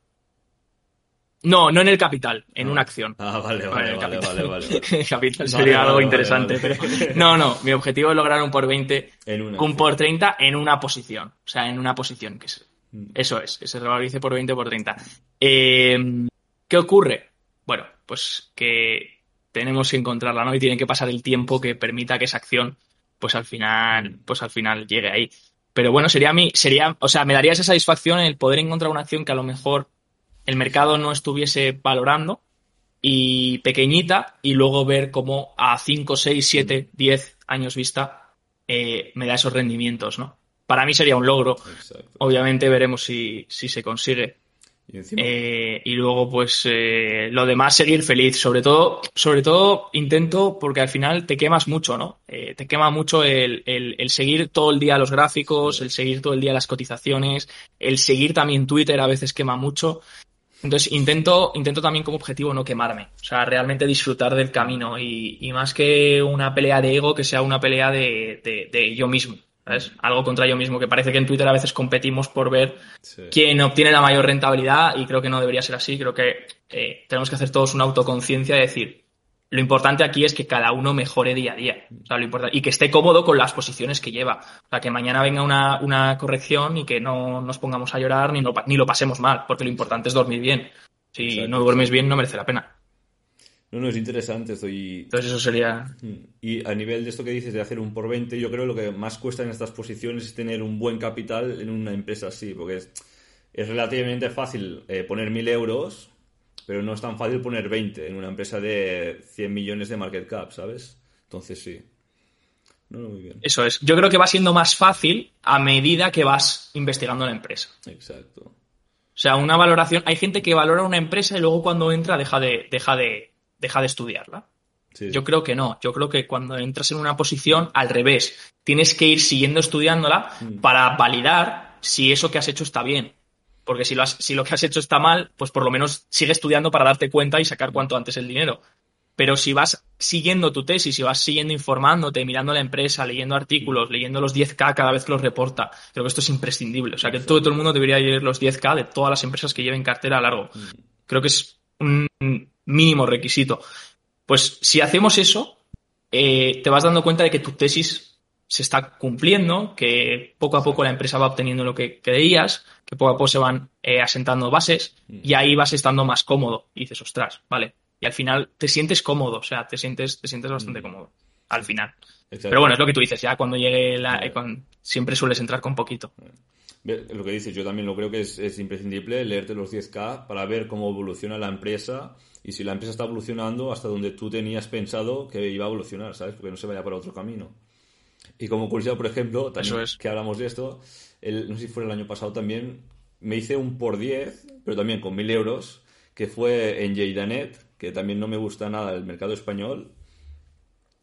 no, no en el capital, en una acción. Ah, vale, vale, vale, vale, vale, El capital sería algo interesante. No, no, mi objetivo es lograr un por 20, un por 30 en una posición. O sea, en una posición. que es, mm. Eso es, que se revalorice por 20 o por 30. Eh, ¿Qué ocurre? Bueno, pues que tenemos que encontrarla, ¿no? Y tiene que pasar el tiempo que permita que esa acción, pues al final, pues al final llegue ahí. Pero bueno, sería mi, sería, o sea, me daría esa satisfacción el poder encontrar una acción que a lo mejor el mercado no estuviese valorando y pequeñita y luego ver cómo a 5, 6, 7, 10 años vista eh, me da esos rendimientos, ¿no? Para mí sería un logro. Obviamente veremos si, si se consigue. Y, eh, y luego, pues, eh, lo demás, seguir feliz. Sobre todo, sobre todo, intento, porque al final te quemas mucho, ¿no? te quema mucho el, el, el, seguir todo el día los gráficos, el seguir todo el día las cotizaciones, el seguir también Twitter a veces quema mucho. Entonces intento, intento también como objetivo no quemarme, o sea, realmente disfrutar del camino y, más que una pelea de ego, que sea una pelea de, yo mismo, ¿sabes? Algo contra yo mismo, que parece que en Twitter a veces competimos por ver quién obtiene la mayor rentabilidad y creo que no debería ser así, creo que eh, tenemos que hacer todos una autoconciencia y decir, lo importante aquí es que cada uno mejore día a día. O sea, lo importante, y que esté cómodo con las posiciones que lleva. O sea, que mañana venga una, una corrección y que no nos pongamos a llorar ni, ni lo pasemos mal, porque lo importante es dormir bien. Si no duermes bien, no merece la pena. No, no, es interesante. Estoy... Entonces eso sería... Mm. Y a nivel de esto que dices de hacer un por 20, yo creo que lo que más cuesta en estas posiciones es tener un buen capital en una empresa así, porque es, es relativamente fácil eh, poner mil euros pero no es tan fácil poner 20 en una empresa de 100 millones de market cap, ¿sabes? Entonces sí. No, no, muy bien. Eso es. Yo creo que va siendo más fácil a medida que vas investigando la empresa. Exacto. O sea, una valoración. Hay gente que valora una empresa y luego cuando entra deja de, deja de, deja de estudiarla. Yo creo que no. Yo creo que cuando entras en una posición, al revés, tienes que ir siguiendo estudiándola mm. para validar si eso que has hecho está bien. Porque si lo, si lo que has hecho está mal, pues por lo menos sigue estudiando para darte cuenta y sacar cuanto antes el dinero. Pero si vas siguiendo tu tesis, si vas siguiendo informándote, mirando la empresa, leyendo artículos, leyendo los 10K cada vez que los reporta, creo que esto es imprescindible. O sea, que todo, todo el mundo debería leer los 10K de todas las empresas que lleven cartera a largo. Creo que es un mínimo requisito. Pues si hacemos eso, eh, te vas dando cuenta de que tu tesis se está cumpliendo, que poco a poco la empresa va obteniendo lo que creías, que poco a poco se van eh, asentando bases y ahí vas estando más cómodo. Y dices, ostras, vale. Y al final te sientes cómodo, o sea, te sientes, te sientes bastante mm. cómodo al final. Pero bueno, es lo que tú dices, ya cuando llegue la... siempre sueles entrar con poquito. Lo que dices, yo también lo creo que es, es, imprescindible leerte los 10K para ver cómo evoluciona la empresa y si la empresa está evolucionando hasta donde tú tenías pensado que iba a evolucionar, ¿sabes? Porque no se vaya por otro camino. Y como curiosidad, por ejemplo, también que hablamos de esto, el, no sé si fue el año pasado también, me hice un por 10, pero también con 1000 euros, que fue en Jeidanet, que también no me gusta nada el mercado español.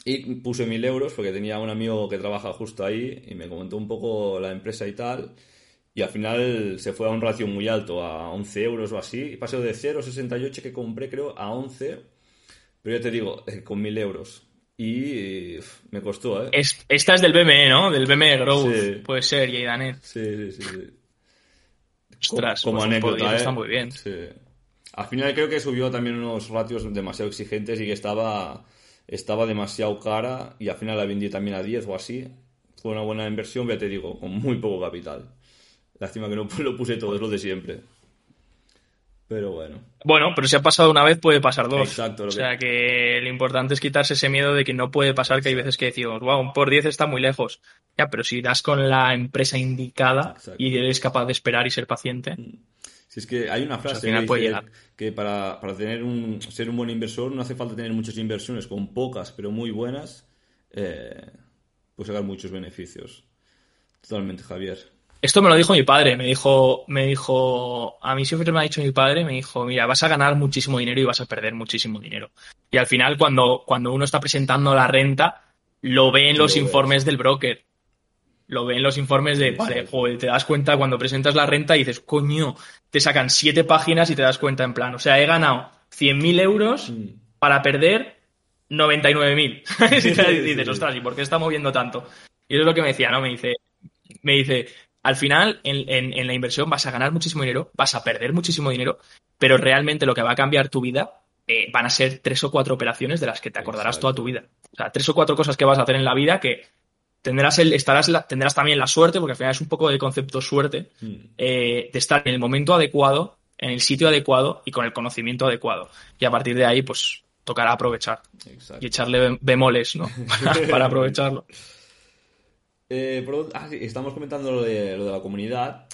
Y puse 1000 euros porque tenía un amigo que trabaja justo ahí y me comentó un poco la empresa y tal. Y al final se fue a un ratio muy alto, a 11 euros o así. Y pasó de 0,68 que compré, creo, a 11. Pero ya te digo, eh, con 1000 euros. Y me costó, ¿eh? esta es del BME, ¿no? Del BME Growth. Puede ser, Jeidanet. Sí, sí, sí. Ostras, como, pues anécdota, ¿eh? está muy bien. Sí. Al final creo que subió también unos ratios demasiado exigentes y que estaba, estaba demasiado cara y al final la vendí también a 10 o así. Fue una buena inversión, ya te digo, con muy poco capital. Lástima que no lo puse todo, es lo de siempre. Pero bueno. Bueno, pero si ha pasado una vez, puede pasar dos. Exacto. o sea que lo importante es quitarse ese miedo de que no puede pasar, que hay veces que decimos, wow, un por 10 está muy lejos. Ya, pero si das con la empresa indicada y eres capaz de esperar y ser paciente. Mm. Si es que hay una frase que, para, tener un, ser un buen inversor no hace falta tener muchas inversiones, con pocas pero muy buenas, eh, pues sacar muchos beneficios. Totalmente, Javier. Esto me lo dijo mi padre, me dijo, me dijo, a mí siempre me ha dicho mi padre, me dijo, mira, vas a ganar muchísimo dinero y vas a perder muchísimo dinero. Y al final, cuando, cuando uno está presentando la renta, lo ve en los informes del broker. Lo ve en los informes de, vale, joder, te das cuenta cuando presentas la renta y dices, coño, te sacan siete páginas y te das cuenta en plan, o sea, he ganado 100.000 euros mm. para perder 99.000. y dices, ostras, ¿y por qué está moviendo tanto? Y eso es lo que me decía, ¿no? Me dice, me dice, al final en, la inversión vas a ganar muchísimo dinero, vas a perder muchísimo dinero, pero realmente lo que va a cambiar tu vida eh, van a ser tres o cuatro operaciones de las que te acordarás toda tu vida. O sea, tres o cuatro cosas que vas a hacer en la vida que tendrás el, estarás tendrás también la suerte, porque al final es un poco de concepto suerte, mm. eh, de estar en el momento adecuado, en el sitio adecuado y con el conocimiento adecuado. Y a partir de ahí, pues tocará aprovechar y echarle bemoles, ¿no? para aprovecharlo. Eh, ah, estamos comentando lo de, lo de la comunidad.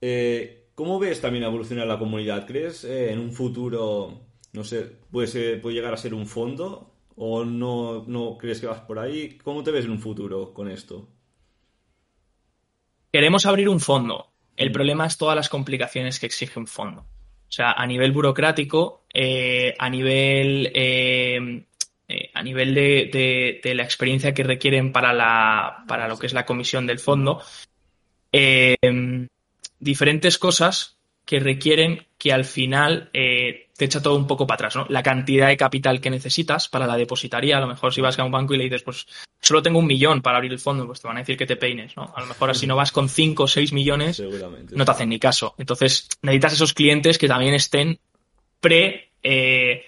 Eh, ¿Cómo ves también evolucionar la comunidad? ¿Crees eh, en un futuro, no sé, puede, puede llegar a ser un fondo? ¿O no, no crees que vas por ahí? ¿Cómo te ves en un futuro con esto? Queremos abrir un fondo. El problema es todas las complicaciones que exige un fondo. O sea, a nivel burocrático, a nivel a nivel de, la experiencia que requieren para, la, para lo que es la comisión del fondo, eh, diferentes cosas que requieren que al final eh, te echa todo un poco para atrás, ¿no? La cantidad de capital que necesitas para la depositaría, a lo mejor si vas a un banco y le dices, pues solo tengo un millón para abrir el fondo, pues te van a decir que te peines, ¿no? A lo mejor si no vas con cinco o seis millones, no te hacen ni caso. Entonces necesitas esos clientes que también estén pre eh,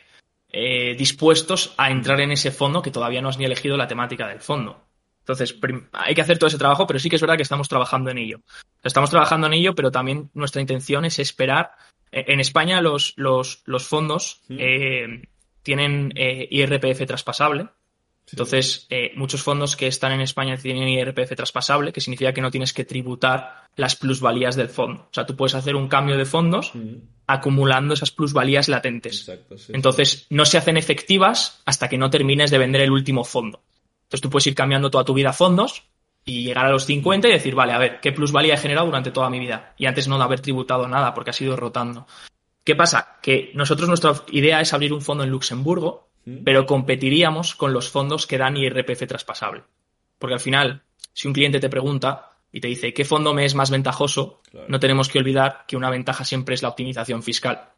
dispuestos a entrar en ese fondo que todavía no has ni elegido la temática del fondo. Entonces, hay que hacer todo ese trabajo, pero sí que es verdad que estamos trabajando en ello. Estamos trabajando en ello, pero también nuestra intención es esperar. E, en España los, los, los fondos eh, tienen eh, IRPF traspasable. Entonces, muchos fondos que están en España tienen IRPF traspasable, que significa que no tienes que tributar las plusvalías del fondo. O sea, tú puedes hacer un cambio de fondos mm acumulando esas plusvalías latentes. Entonces, no se hacen efectivas hasta que no termines de vender el último fondo. Entonces, tú puedes ir cambiando toda tu vida fondos y llegar a los 50 y decir, vale, a ver, ¿qué plusvalía he generado durante toda mi vida? Y antes no de haber tributado nada porque ha ido rotando. ¿Qué pasa? Que nosotros nuestra idea es abrir un fondo en Luxemburgo, mm. pero competiríamos con los fondos que dan IRPF traspasable. Porque al final, si un cliente te pregunta, y te dice qué fondo me es más ventajoso, no tenemos que olvidar que una ventaja siempre es la optimización fiscal.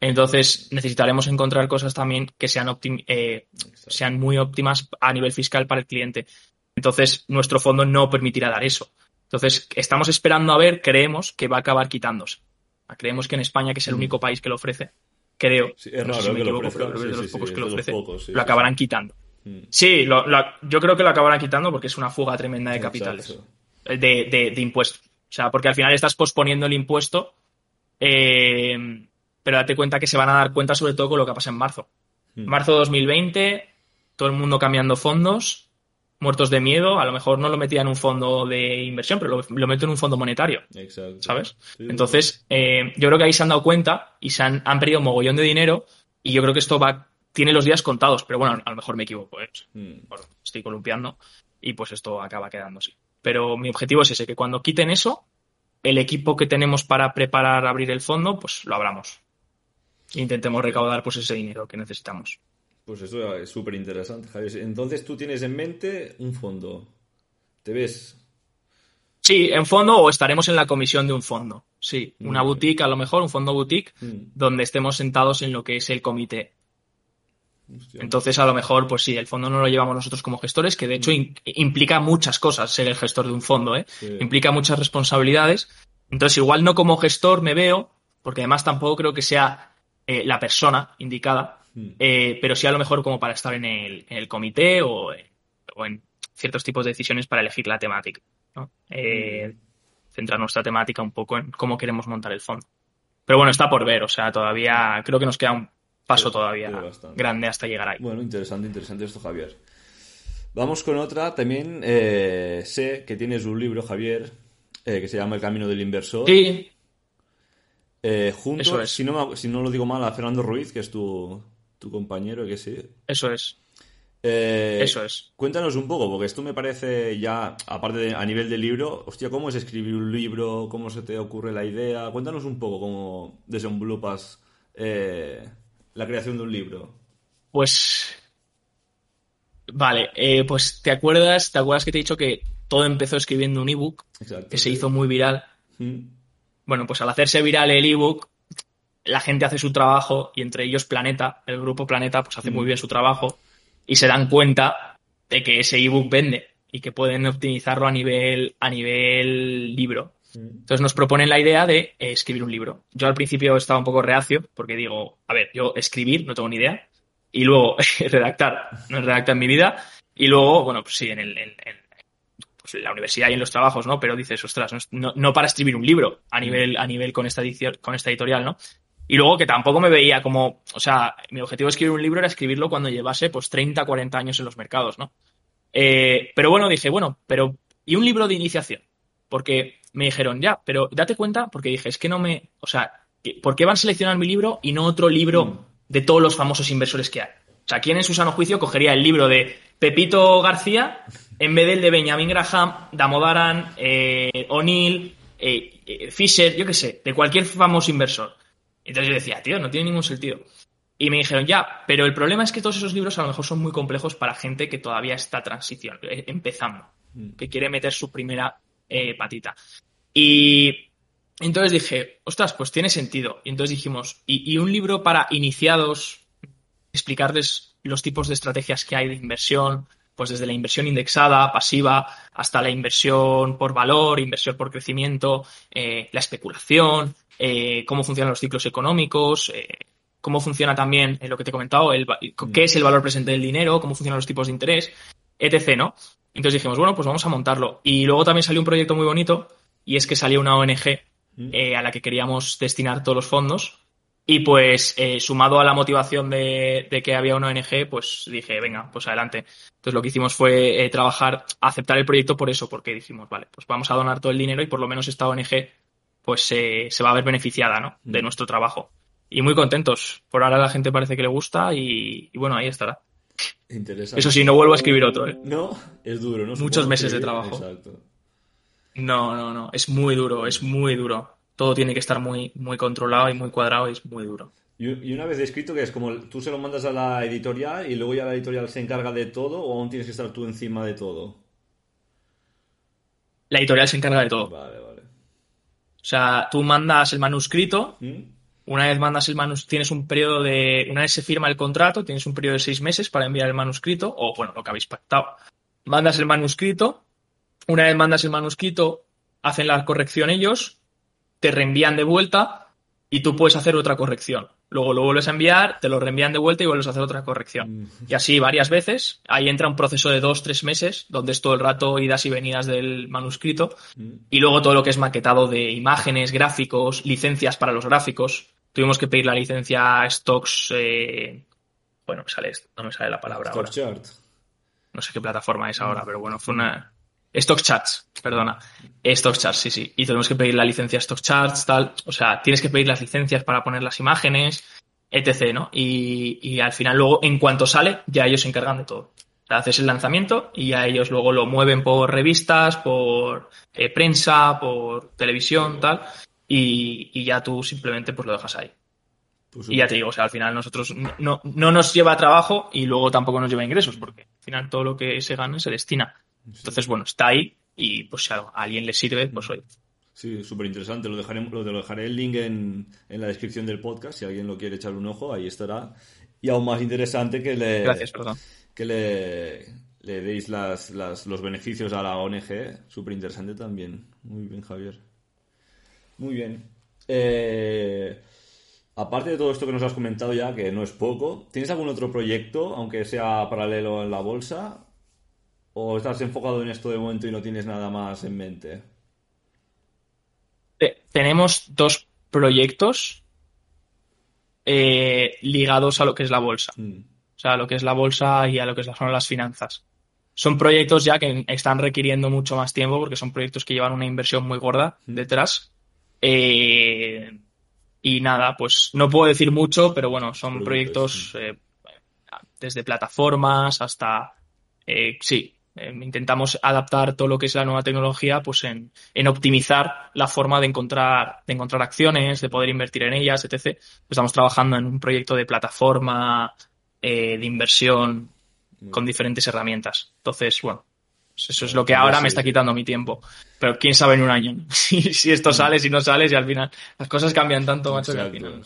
Entonces necesitaremos encontrar cosas también que sean, eh, sean muy óptimas a nivel fiscal para el cliente. Entonces nuestro fondo no permitirá dar eso. Entonces estamos esperando a ver, creemos que va a acabar quitándose. Creemos que en España, que es el mm. único país que lo ofrece, creo, sí, es raro, que lo ofrece, lo acabarán quitando. Mm. Sí, yo creo que lo acabarán quitando porque es una fuga tremenda de capitales de, de, impuestos. O sea, porque al final estás posponiendo el impuesto, eh, pero date cuenta que se van a dar cuenta sobre todo con lo que pasa en marzo. Hmm. Marzo 2020, todo el mundo cambiando fondos, muertos de miedo, a lo mejor no lo metía en un fondo de inversión, pero lo, meto en un fondo monetario. ¿Sabes? Entonces, eh, yo creo que ahí se han dado cuenta y se han, han perdido un mogollón de dinero y yo creo que esto va tiene los días contados, pero bueno, a lo mejor me equivoco, ¿eh? hmm. estoy columpiando y pues esto acaba quedando así. Pero mi objetivo es ese, que cuando quiten eso, el equipo que tenemos para preparar abrir el fondo, pues lo abramos. intentemos recaudar pues ese dinero que necesitamos. Pues eso es súper interesante, Javier. Entonces tú tienes en mente un fondo. ¿Te ves? Sí, en fondo o estaremos en la comisión de un fondo. Sí, una boutique a lo mejor, un fondo boutique, mm. donde estemos sentados en lo que es el comité. Entonces, a lo mejor, pues sí, el fondo no lo llevamos nosotros como gestores, que de hecho mm. implica muchas cosas ser el gestor de un fondo, ¿eh? Implica muchas responsabilidades. Entonces, igual no como gestor me veo, porque además tampoco creo que sea eh, la persona indicada, mm. eh, pero sí a lo mejor como para estar en el, en el comité o, o en ciertos tipos de decisiones para elegir la temática. ¿no? Eh, centrar nuestra temática un poco en cómo queremos montar el fondo. Pero bueno, está por ver, o sea, todavía creo que nos queda un paso todavía grande hasta llegar ahí. Bueno, interesante, interesante esto, Javier. Vamos con otra, también eh, sé que tienes un libro, Javier, eh, que se llama El Camino del Inversor. Sí. junto, si, no, si no lo digo mal, a Fernando Ruiz, que es tu, tu compañero, que sí. Eso es. Eh, Eso es. Cuéntanos un poco, porque esto me parece ya, aparte de, a nivel de libro, hostia, ¿cómo es escribir un libro? ¿Cómo se te ocurre la idea? Cuéntanos un poco cómo desenvolupas eh, la creación de un libro. Pues. Vale, eh, pues te acuerdas, te acuerdas que te he dicho que todo empezó escribiendo un ebook que se hizo muy viral. Mm. Bueno, pues al hacerse viral el ebook, la gente hace su trabajo y entre ellos Planeta, el grupo Planeta, pues hace muy mm. bien su trabajo y se dan cuenta de que ese ebook vende y que pueden optimizarlo a nivel, a nivel libro. Mm. Entonces nos proponen la idea de eh, escribir un libro. Yo al principio estaba un poco reacio porque digo, a ver, yo escribir no tengo ni idea y luego redactar, no es redactar en mi vida y luego, bueno, pues sí, en, el, en, pues la universidad y en los trabajos, ¿no? Pero dices, ostras, no, no, para escribir un libro a mm. nivel, a nivel con esta edición, con esta editorial, ¿no? Y luego que tampoco me veía como, o sea, mi objetivo de escribir un libro era escribirlo cuando llevase pues 30, 40 años en los mercados, ¿no? Eh, pero bueno, dije, bueno, pero ¿y un libro de iniciación? Porque me dijeron, ya, pero date cuenta, porque dije, es que no me, o sea, ¿por qué van a seleccionar mi libro y no otro libro de todos los famosos inversores que hay? O sea, ¿quién en su sano juicio cogería el libro de Pepito García en vez del de Benjamin Graham, Damodaran, eh, O'Neill, eh, eh, Fisher, yo qué sé, de cualquier famoso inversor? Entonces yo decía, tío, no tiene ningún sentido. Y me dijeron, ya, pero el problema es que todos esos libros a lo mejor son muy complejos para gente que todavía está transición, eh, empezando, mm. que quiere meter su primera eh, patita. Y entonces dije, ostras, pues tiene sentido. Y entonces dijimos, ¿y, un libro para iniciados, explicarles los tipos de estrategias que hay de inversión, pues desde la inversión indexada, pasiva, hasta la inversión por valor, inversión por crecimiento, eh, la especulación, eh, cómo funcionan los ciclos económicos, eh, cómo funciona también lo que te he comentado, el, qué es el valor presente del dinero, cómo funcionan los tipos de interés, etc., ¿no? Entonces dijimos, bueno, pues vamos a montarlo. Y luego también salió un proyecto muy bonito, y es que salió una ONG a la que queríamos destinar todos los fondos, y pues eh, sumado a la motivación de, que había una ONG, pues dije, venga, pues adelante. Entonces lo que hicimos fue eh, trabajar, aceptar el proyecto por eso, porque dijimos, vale, pues vamos a donar todo el dinero y por lo menos esta ONG pues se va a ver beneficiada, ¿no? De mm. nuestro trabajo. Y muy contentos. Por ahora la gente parece que le gusta y, bueno, ahí estará. Interesante. Eso sí, no vuelvo a escribir otro, ¿eh? No, es duro, ¿no? Muchos meses de trabajo. Exacto. No, no, no, es muy duro, es muy duro todo tiene que estar muy, muy controlado y muy cuadrado y es muy duro. Y una vez escrito, que es como tú se lo mandas a la editorial y luego ya la editorial se encarga de todo o aún tienes que estar tú encima de todo? La editorial se encarga de todo. Vale, vale. O sea, tú mandas el manuscrito, ¿Mm? una vez mandas el manuscrito, tienes un periodo de, una vez se firma el contrato, tienes un periodo de seis meses para enviar el manuscrito, o bueno, lo que habéis pactado. Mandas el manuscrito, una vez mandas el manuscrito, hacen la corrección ellos, te reenvían de vuelta y tú puedes hacer otra corrección. Luego lo vuelves a enviar, te lo reenvían de vuelta y vuelves a hacer otra corrección. Mm. Y así varias veces. Ahí entra un proceso de dos, tres meses, donde es todo el rato idas y venidas del manuscrito. Mm. Y luego todo lo que es maquetado de imágenes, gráficos, licencias para los gráficos. Tuvimos que pedir la licencia Stocks. Eh... Bueno, me sale no me sale la palabra ahora. No sé qué plataforma es ahora, pero bueno, fue una. Stock Charts, perdona. Stock Charts, sí, sí. Y tenemos que pedir la licencia Stock Charts, tal. O sea, tienes que pedir las licencias para poner las imágenes, etc., ¿no? Y, al final luego, en cuanto sale, ya ellos se encargan de todo. haces el lanzamiento y a ellos luego lo mueven por revistas, por eh, prensa, por televisión, tal, y, ya tú simplemente pues lo dejas ahí. Pues y ya te digo, o sea, al final nosotros no, no nos lleva trabajo y luego tampoco nos lleva ingresos, porque al final todo lo que se gana se destina. Entonces, bueno, está ahí y pues si a alguien le sirve, pues oye. Sí, súper interesante. Lo, dejaré, lo dejaré el link en, en, la descripción del podcast. Si alguien lo quiere echar un ojo, ahí estará. Y aún más interesante que le, Gracias. Que le, le deis las, las, los beneficios a la ONG. Súper interesante también. Muy bien, Javier. Muy bien. Eh, aparte de todo esto que nos has comentado ya, que no es poco, ¿tienes algún otro proyecto, aunque sea paralelo en la bolsa? ¿O estás enfocado en esto de momento y no tienes nada más en mente? tenemos dos proyectos eh, ligados a lo que es la bolsa. Mm. O sea, a lo que es la bolsa y a lo que son las finanzas. Son proyectos ya que están requiriendo mucho más tiempo porque son proyectos que llevan una inversión muy gorda mm. detrás. Eh, y nada, pues no puedo decir mucho, pero bueno, son proyectos eh, desde plataformas hasta, sí, Em, intentamos adaptar todo lo que es la nueva tecnología pues en, optimizar la forma de encontrar, de encontrar acciones, de poder invertir en ellas, etc. Estamos trabajando en un proyecto de plataforma eh, de inversión con diferentes herramientas. Entonces, bueno, pues eso es lo que ahora me está quitando mi tiempo. Pero quién sabe en un año si, esto sale, si no sale, y al final las cosas cambian tanto, macho, que al final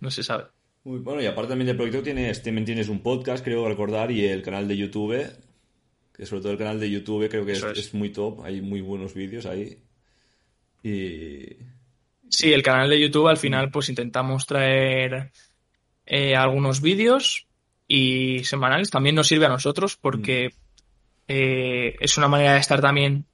no se sabe. Muy bueno, y aparte también del proyecto tienes, también tienes un podcast, creo recordar, y el canal de YouTube que sobre todo el canal de YouTube creo que es, muy top, hay muy buenos vídeos ahí. Y... Sí, el canal de YouTube al final pues intentamos traer eh, algunos vídeos y semanales. También nos sirve a nosotros porque mm. eh, es una manera de estar también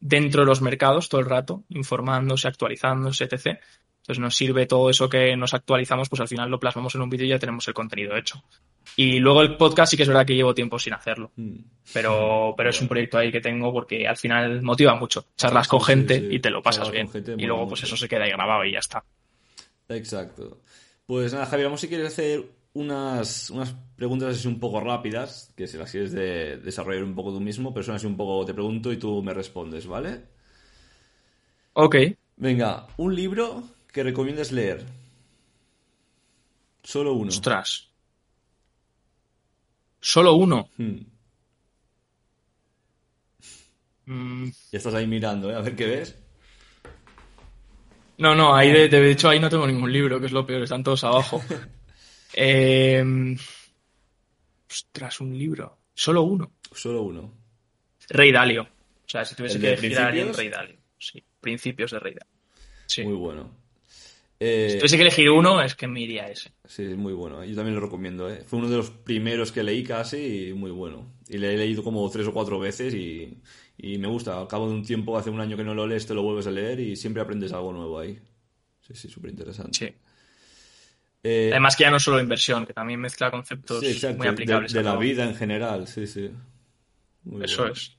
dentro de los mercados todo el rato, informándose, actualizándose, etc. Entonces nos sirve todo eso que nos actualizamos, pues al final lo plasmamos en un vídeo y ya tenemos el contenido hecho. Y luego el podcast sí que es verdad que llevo tiempo sin hacerlo. Mm. Pero, pero es un proyecto ahí que tengo porque al final motiva mucho. Charlas con gente y te lo pasas bien. Y luego pues eso se queda ahí grabado y ya está. Exacto. Pues nada, Javier, vamos si quieres hacer unas, unas preguntas así un poco rápidas, que si las quieres de desarrollar un poco tú mismo, pero son así un poco te pregunto y tú me respondes, ¿vale? Ok. Venga, un libro que recomiendas leer. Solo uno. Ostras. Solo uno. Hmm. Mm. Ya estás ahí mirando, ¿eh? A ver qué ves. No, no, ahí de, de, hecho ahí no tengo ningún libro, que es lo peor, están todos abajo. Em, ostras, un libro. Solo uno. Solo uno. Rey Dalio. O sea, si tuviese que elegir a alguien, Rey Dalio. Sí, principios de Rey Dalio. Sí. Muy bueno. Eh, si tuviese que elegir uno, es que me iría ese. Sí, es muy bueno. Yo también lo recomiendo. ¿eh? Fue uno de los primeros que leí casi y muy bueno. Y le he leído como tres o cuatro veces y, me gusta. Al cabo de un tiempo, hace un año que no lo lees, te lo vuelves a leer y siempre aprendes algo nuevo ahí. Sí, sí, súper interesante. Sí. Eh, Además que ya no solo inversión, que también mezcla conceptos muy aplicables. De, la vida en general, sí, sí. Eso es.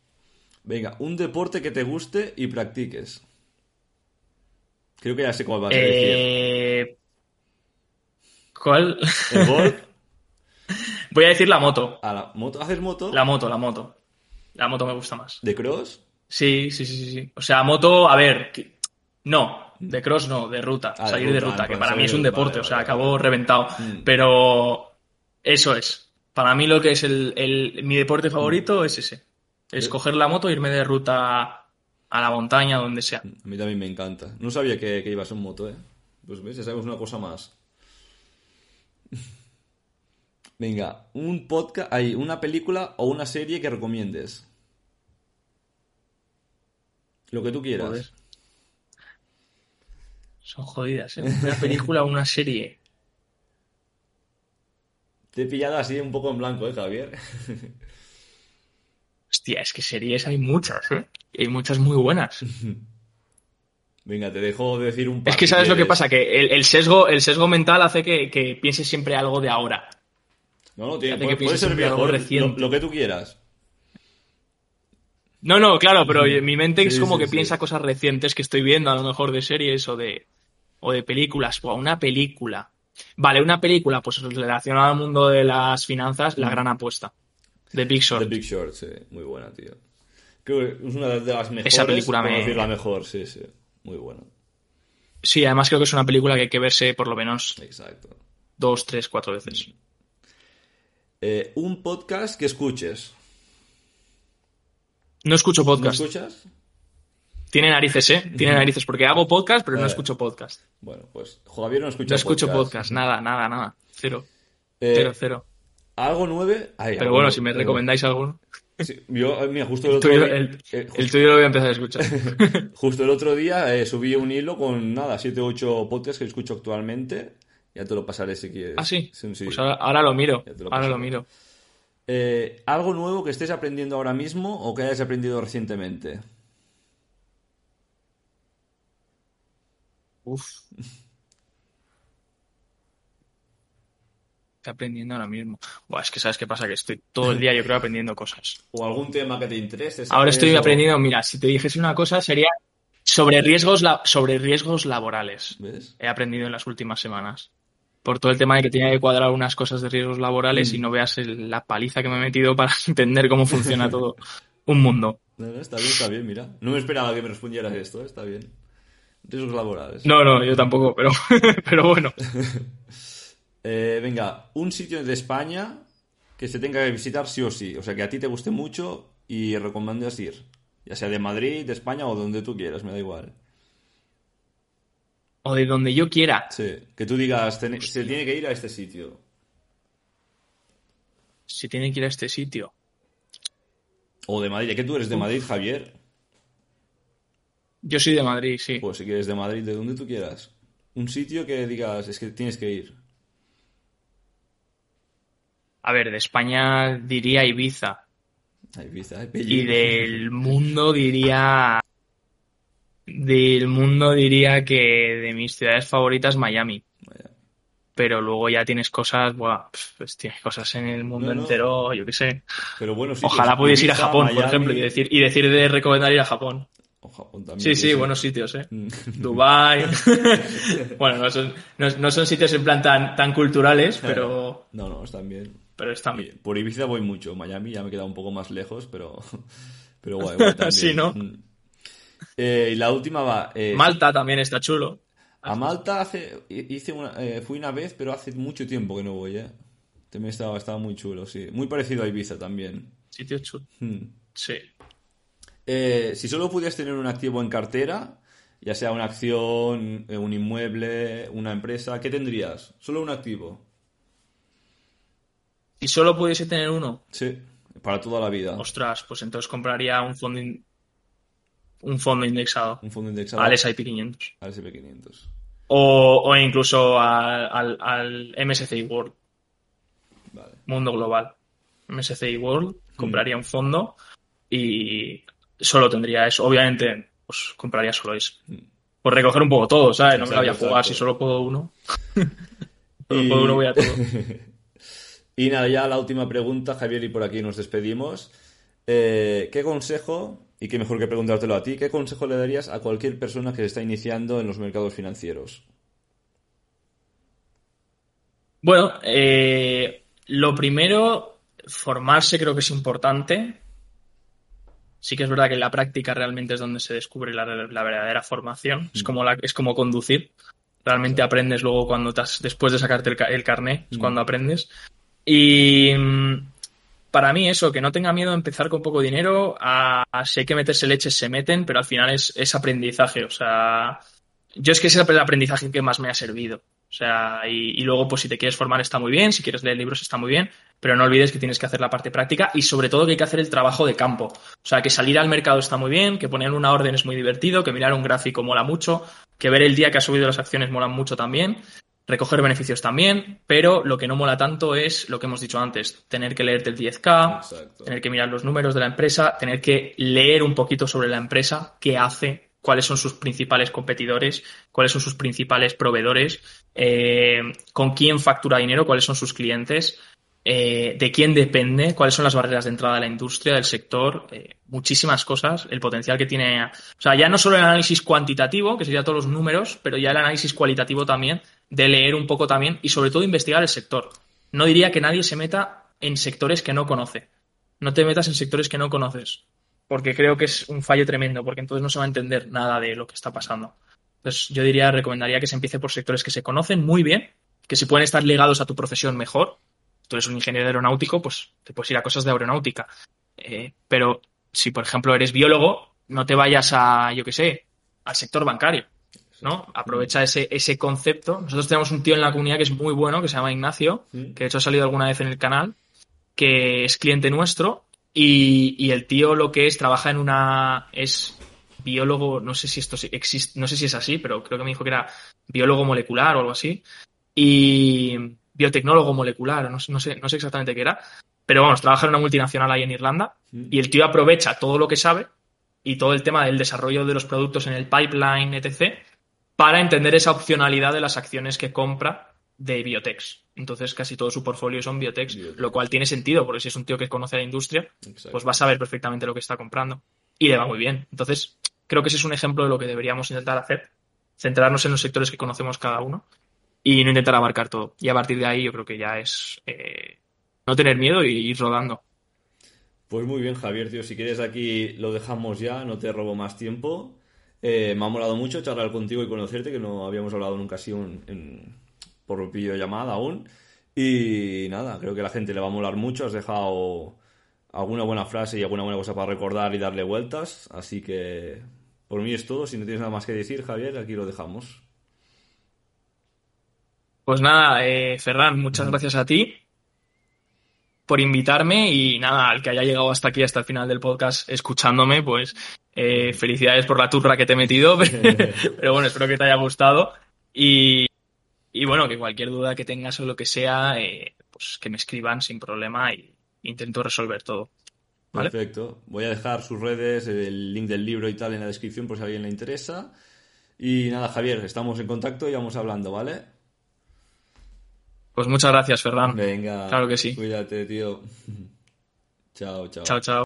Venga, un deporte que te guste y practiques. Creo que ya sé cuál va a ser. Eh... ¿Cuál? ¿El golf? Voy a decir la moto. ¿A la moto? ¿Haces moto? La moto, la moto. La moto me gusta más. ¿De cross? Sí, sí, sí, sí. O sea, moto, a ver, no, de cross no, de ruta, ah, salir de ruta, que para mí es un deporte, o sea, acabo reventado. Mm. Pero eso es. Para mí lo que es el, mi deporte favorito es ese. Es coger la moto e irme de ruta a la montaña, donde sea. A mí también me encanta. No sabía que, que ibas en moto, ¿eh? Pues ves, ya sabemos una cosa más. Venga, un podcast, hay una película o una serie que recomiendes. Lo que tú quieras. Son jodidas, ¿eh? Una película o una serie. Te he pillado así un poco en blanco, ¿eh, Javier? Hostia, es que series hay muchas, ¿eh? Y hay muchas muy buenas. Venga, te dejo decir un par. Es que sabes lo que pasa, que el, sesgo, el sesgo mental hace que, que pienses siempre algo de ahora. No, no, tiene, puede, ser algo reciente. Lo, que tú quieras. No, no, claro, pero mi mente es como que piensa cosas recientes que estoy viendo, a lo mejor de series o de, o de películas. O una película. Vale, una película, pues relacionada al mundo de las finanzas, La. Gran Apuesta. The Big Short. The Big Short, sí. Muy buena, tío. Creo que es una de las mejores. Esa película me- decir la mejor, sí, sí. Muy buena. Sí, además creo que es una película que hay que verse por lo menos Exacto. dos, tres, cuatro veces. Eh, un podcast que escuches. No escucho ¿No podcast. escuchas? Tiene narices, ¿eh? Tiene narices, porque hago podcast, pero no escucho podcast. Bueno, pues Javier no escucha No escucho podcast, nada, nada, nada. Cero, Eh, cero, cero. Algo nueve. Ay, Pero algo bueno, si me recomendáis alguno. Sí, yo, eh, mira, justo el El otro tuyo, día, el- eh, el tuyo lo voy a empezar a escuchar. Justo el otro día eh, subí un hilo con nada, 7 o 8 podcasts que escucho actualmente. Ya te lo pasaré si quieres. ¿Ah, sí? sí. Pues ahora, ahora lo miro. Lo Ahora lo miro. Eh, ¿Algo nuevo que estés aprendiendo ahora mismo o que hayas aprendido recientemente? Uf. Aprendiendo ahora mismo. Buah, es que sabes qué pasa, que estoy todo el día yo creo aprendiendo cosas. ¿O algún tema que te interese? Ahora estoy O- aprendiendo, mira, si te dijese una cosa sería sobre riesgos, la- sobre riesgos laborales. ¿Ves? He aprendido en las últimas semanas. Por todo el tema de que tenía que cuadrar algunas cosas de riesgos laborales Mm. y no veas el- la paliza que me he metido para entender cómo funciona todo un mundo. No, no, está bien, está bien, mira. No me esperaba que me respondieras esto, eh, está bien. Riesgos laborales. No, no, yo tampoco, pero, pero bueno. Eh, venga, un sitio de España que se tenga que visitar sí o sí. O sea, que a ti te guste mucho y recomiendas ir. Ya sea de Madrid, de España o donde tú quieras, me da igual. O de donde yo quiera. Sí, que tú digas, "Ten- se tiene que ir a este sitio. Si tienen que ir a este sitio. O de Madrid, ya que tú eres de Madrid, Javier. Yo soy de Madrid, sí. Pues si quieres de Madrid, de donde tú quieras. Un sitio que digas, es que tienes que ir. A ver, de España diría Ibiza. Ibiza, ay, Y del mundo diría. Del mundo diría que de mis ciudades favoritas Miami. Vaya. Pero luego ya tienes cosas, buah, pues tienes cosas en el mundo No, no. entero, yo qué sé. Pero bueno, sí. Ojalá pudiese ir a Japón, por ejemplo, y decir, y decir de recomendar ir a Japón. O Japón también. Sí, sí, buenos sitios, ¿eh? Mm. Dubai. bueno, no son, no, no son sitios en plan tan, tan culturales, pero, No, no, están bien. Pero bien. Por Ibiza voy mucho. Miami ya me queda un poco más lejos, pero. Pero guay, guay también. Sí, ¿no? Mm. Eh, y la última va. eh, Malta también está chulo. A Malta hace, hice una, eh, fui una vez, pero hace mucho tiempo que no voy, ¿eh? También estaba, estaba muy chulo, sí. Muy parecido a Ibiza también. Sitio chulo. Hmm. Sí. Eh, si solo pudieras tener un activo en cartera, ya sea una acción, un inmueble, una empresa, ¿qué tendrías? Solo un activo. Si solo pudiese tener uno, Sí, para toda la vida. ostras, pues entonces compraría un fondo, in- un fondo indexado Un fondo indexado al S&P 500. al SP500. O, o incluso al, al, al MSCI World, Vale. mundo global. MSCI World, compraría un fondo y solo tendría eso. Obviamente, pues compraría solo eso. Por recoger un poco todo, ¿sabes? No me la voy a jugar exacto. si solo puedo uno. solo Y- puedo uno, voy a todo. Y nada, ya la última pregunta, Javier, y por aquí nos despedimos. Eh, ¿Qué consejo, y qué mejor que preguntártelo a ti, qué consejo le darías a cualquier persona que se está iniciando en los mercados financieros? Bueno, eh, lo primero, formarse creo que es importante. Sí que es verdad que en la práctica realmente es donde se descubre la, la verdadera formación. Es como, la, es como conducir. Realmente aprendes luego cuando te has- después de sacarte el, el carné, es cuando aprendes. Y mm, para mí eso, que no tenga miedo a empezar con poco dinero, a, si hay que meterse leches, se meten, pero al final es, es aprendizaje. O sea, yo es que es el aprendizaje que más me ha servido. O sea, y luego, pues si te quieres formar está muy bien, si quieres leer libros está muy bien, pero no olvides que tienes que hacer la parte práctica y sobre todo que hay que hacer el trabajo de campo. O sea, que salir al mercado está muy bien, que poner una orden es muy divertido, que mirar un gráfico mola mucho, que ver el día que ha subido las acciones mola mucho también, recoger beneficios también, pero lo que no mola tanto es lo que hemos dicho antes, tener que leerte el 10K, Exacto. tener que mirar los números de la empresa, tener que leer un poquito sobre la empresa, qué hace, cuáles son sus principales competidores, cuáles son sus principales proveedores, eh, con quién factura dinero, cuáles son sus clientes, eh, de quién depende, cuáles son las barreras de entrada de la industria, del sector, eh, muchísimas cosas, el potencial que tiene. O sea, ya no solo el análisis cuantitativo, que sería todos los números, pero ya el análisis cualitativo también, de leer un poco también y sobre todo investigar el sector. No diría que nadie se meta en sectores que no conoce. no te metas en sectores que no conoces, porque creo que es un fallo tremendo, porque entonces no se va a entender nada de lo que está pasando. Entonces yo diría, recomendaría que se empiece por sectores que se conocen muy bien, que si pueden estar ligados a tu profesión mejor. Tú eres un ingeniero aeronáutico, pues te puedes ir a cosas de aeronáutica. Eh, pero si, por ejemplo, eres biólogo, no te vayas a, yo qué sé, al sector bancario. ¿No? Aprovecha ese, ese concepto. Nosotros tenemos un tío en la comunidad que es muy bueno, que se llama Ignacio, que de hecho ha salido alguna vez en el canal, que es cliente nuestro y, y el tío lo que es, trabaja en una, es biólogo, no sé si esto existe, no sé si es así, pero creo que me dijo que era biólogo molecular o algo así, y biotecnólogo molecular, no, no sé, no sé exactamente qué era, pero vamos, trabaja en una multinacional ahí en Irlanda y el tío aprovecha todo lo que sabe y todo el tema del desarrollo de los productos en el pipeline, etc., para entender esa opcionalidad de las acciones que compra de Biotex. Entonces casi todo su portfolio son Biotex, lo cual tiene sentido, porque si es un tío que conoce la industria, pues va a saber perfectamente lo que está comprando. Y le va muy bien. Entonces, creo que ese es un ejemplo de lo que deberíamos intentar hacer, centrarnos en los sectores que conocemos cada uno y no intentar abarcar todo. Y a partir de ahí yo creo que ya es eh, no tener miedo y ir rodando. Pues muy bien, Javier, tío. Si quieres aquí lo dejamos ya, no te robo más tiempo. Eh, me ha molado mucho charlar contigo y conocerte, que no habíamos hablado nunca así en, por videollamada aún. Y nada, creo que a la gente le va a molar mucho. Has dejado alguna buena frase y alguna buena cosa para recordar y darle vueltas. Así que por mí es todo. Si no tienes nada más que decir, Javier, aquí lo dejamos. Pues nada, eh, Ferran, muchas gracias a ti por invitarme y nada, al que haya llegado hasta aquí, hasta el final del podcast, escuchándome, pues eh, felicidades por la turra que te he metido, pero bueno, espero que te haya gustado y, y bueno, que cualquier duda que tengas o lo que sea, eh, pues que me escriban sin problema y intento resolver todo. Perfecto. Voy a dejar sus redes, el link del libro y tal en la descripción por si a alguien le interesa. Y nada, Javier, estamos en contacto y vamos hablando, ¿vale? Pues muchas gracias, Ferran. Venga. Claro que sí. Cuídate, tío. chao, chao. Chao, chao.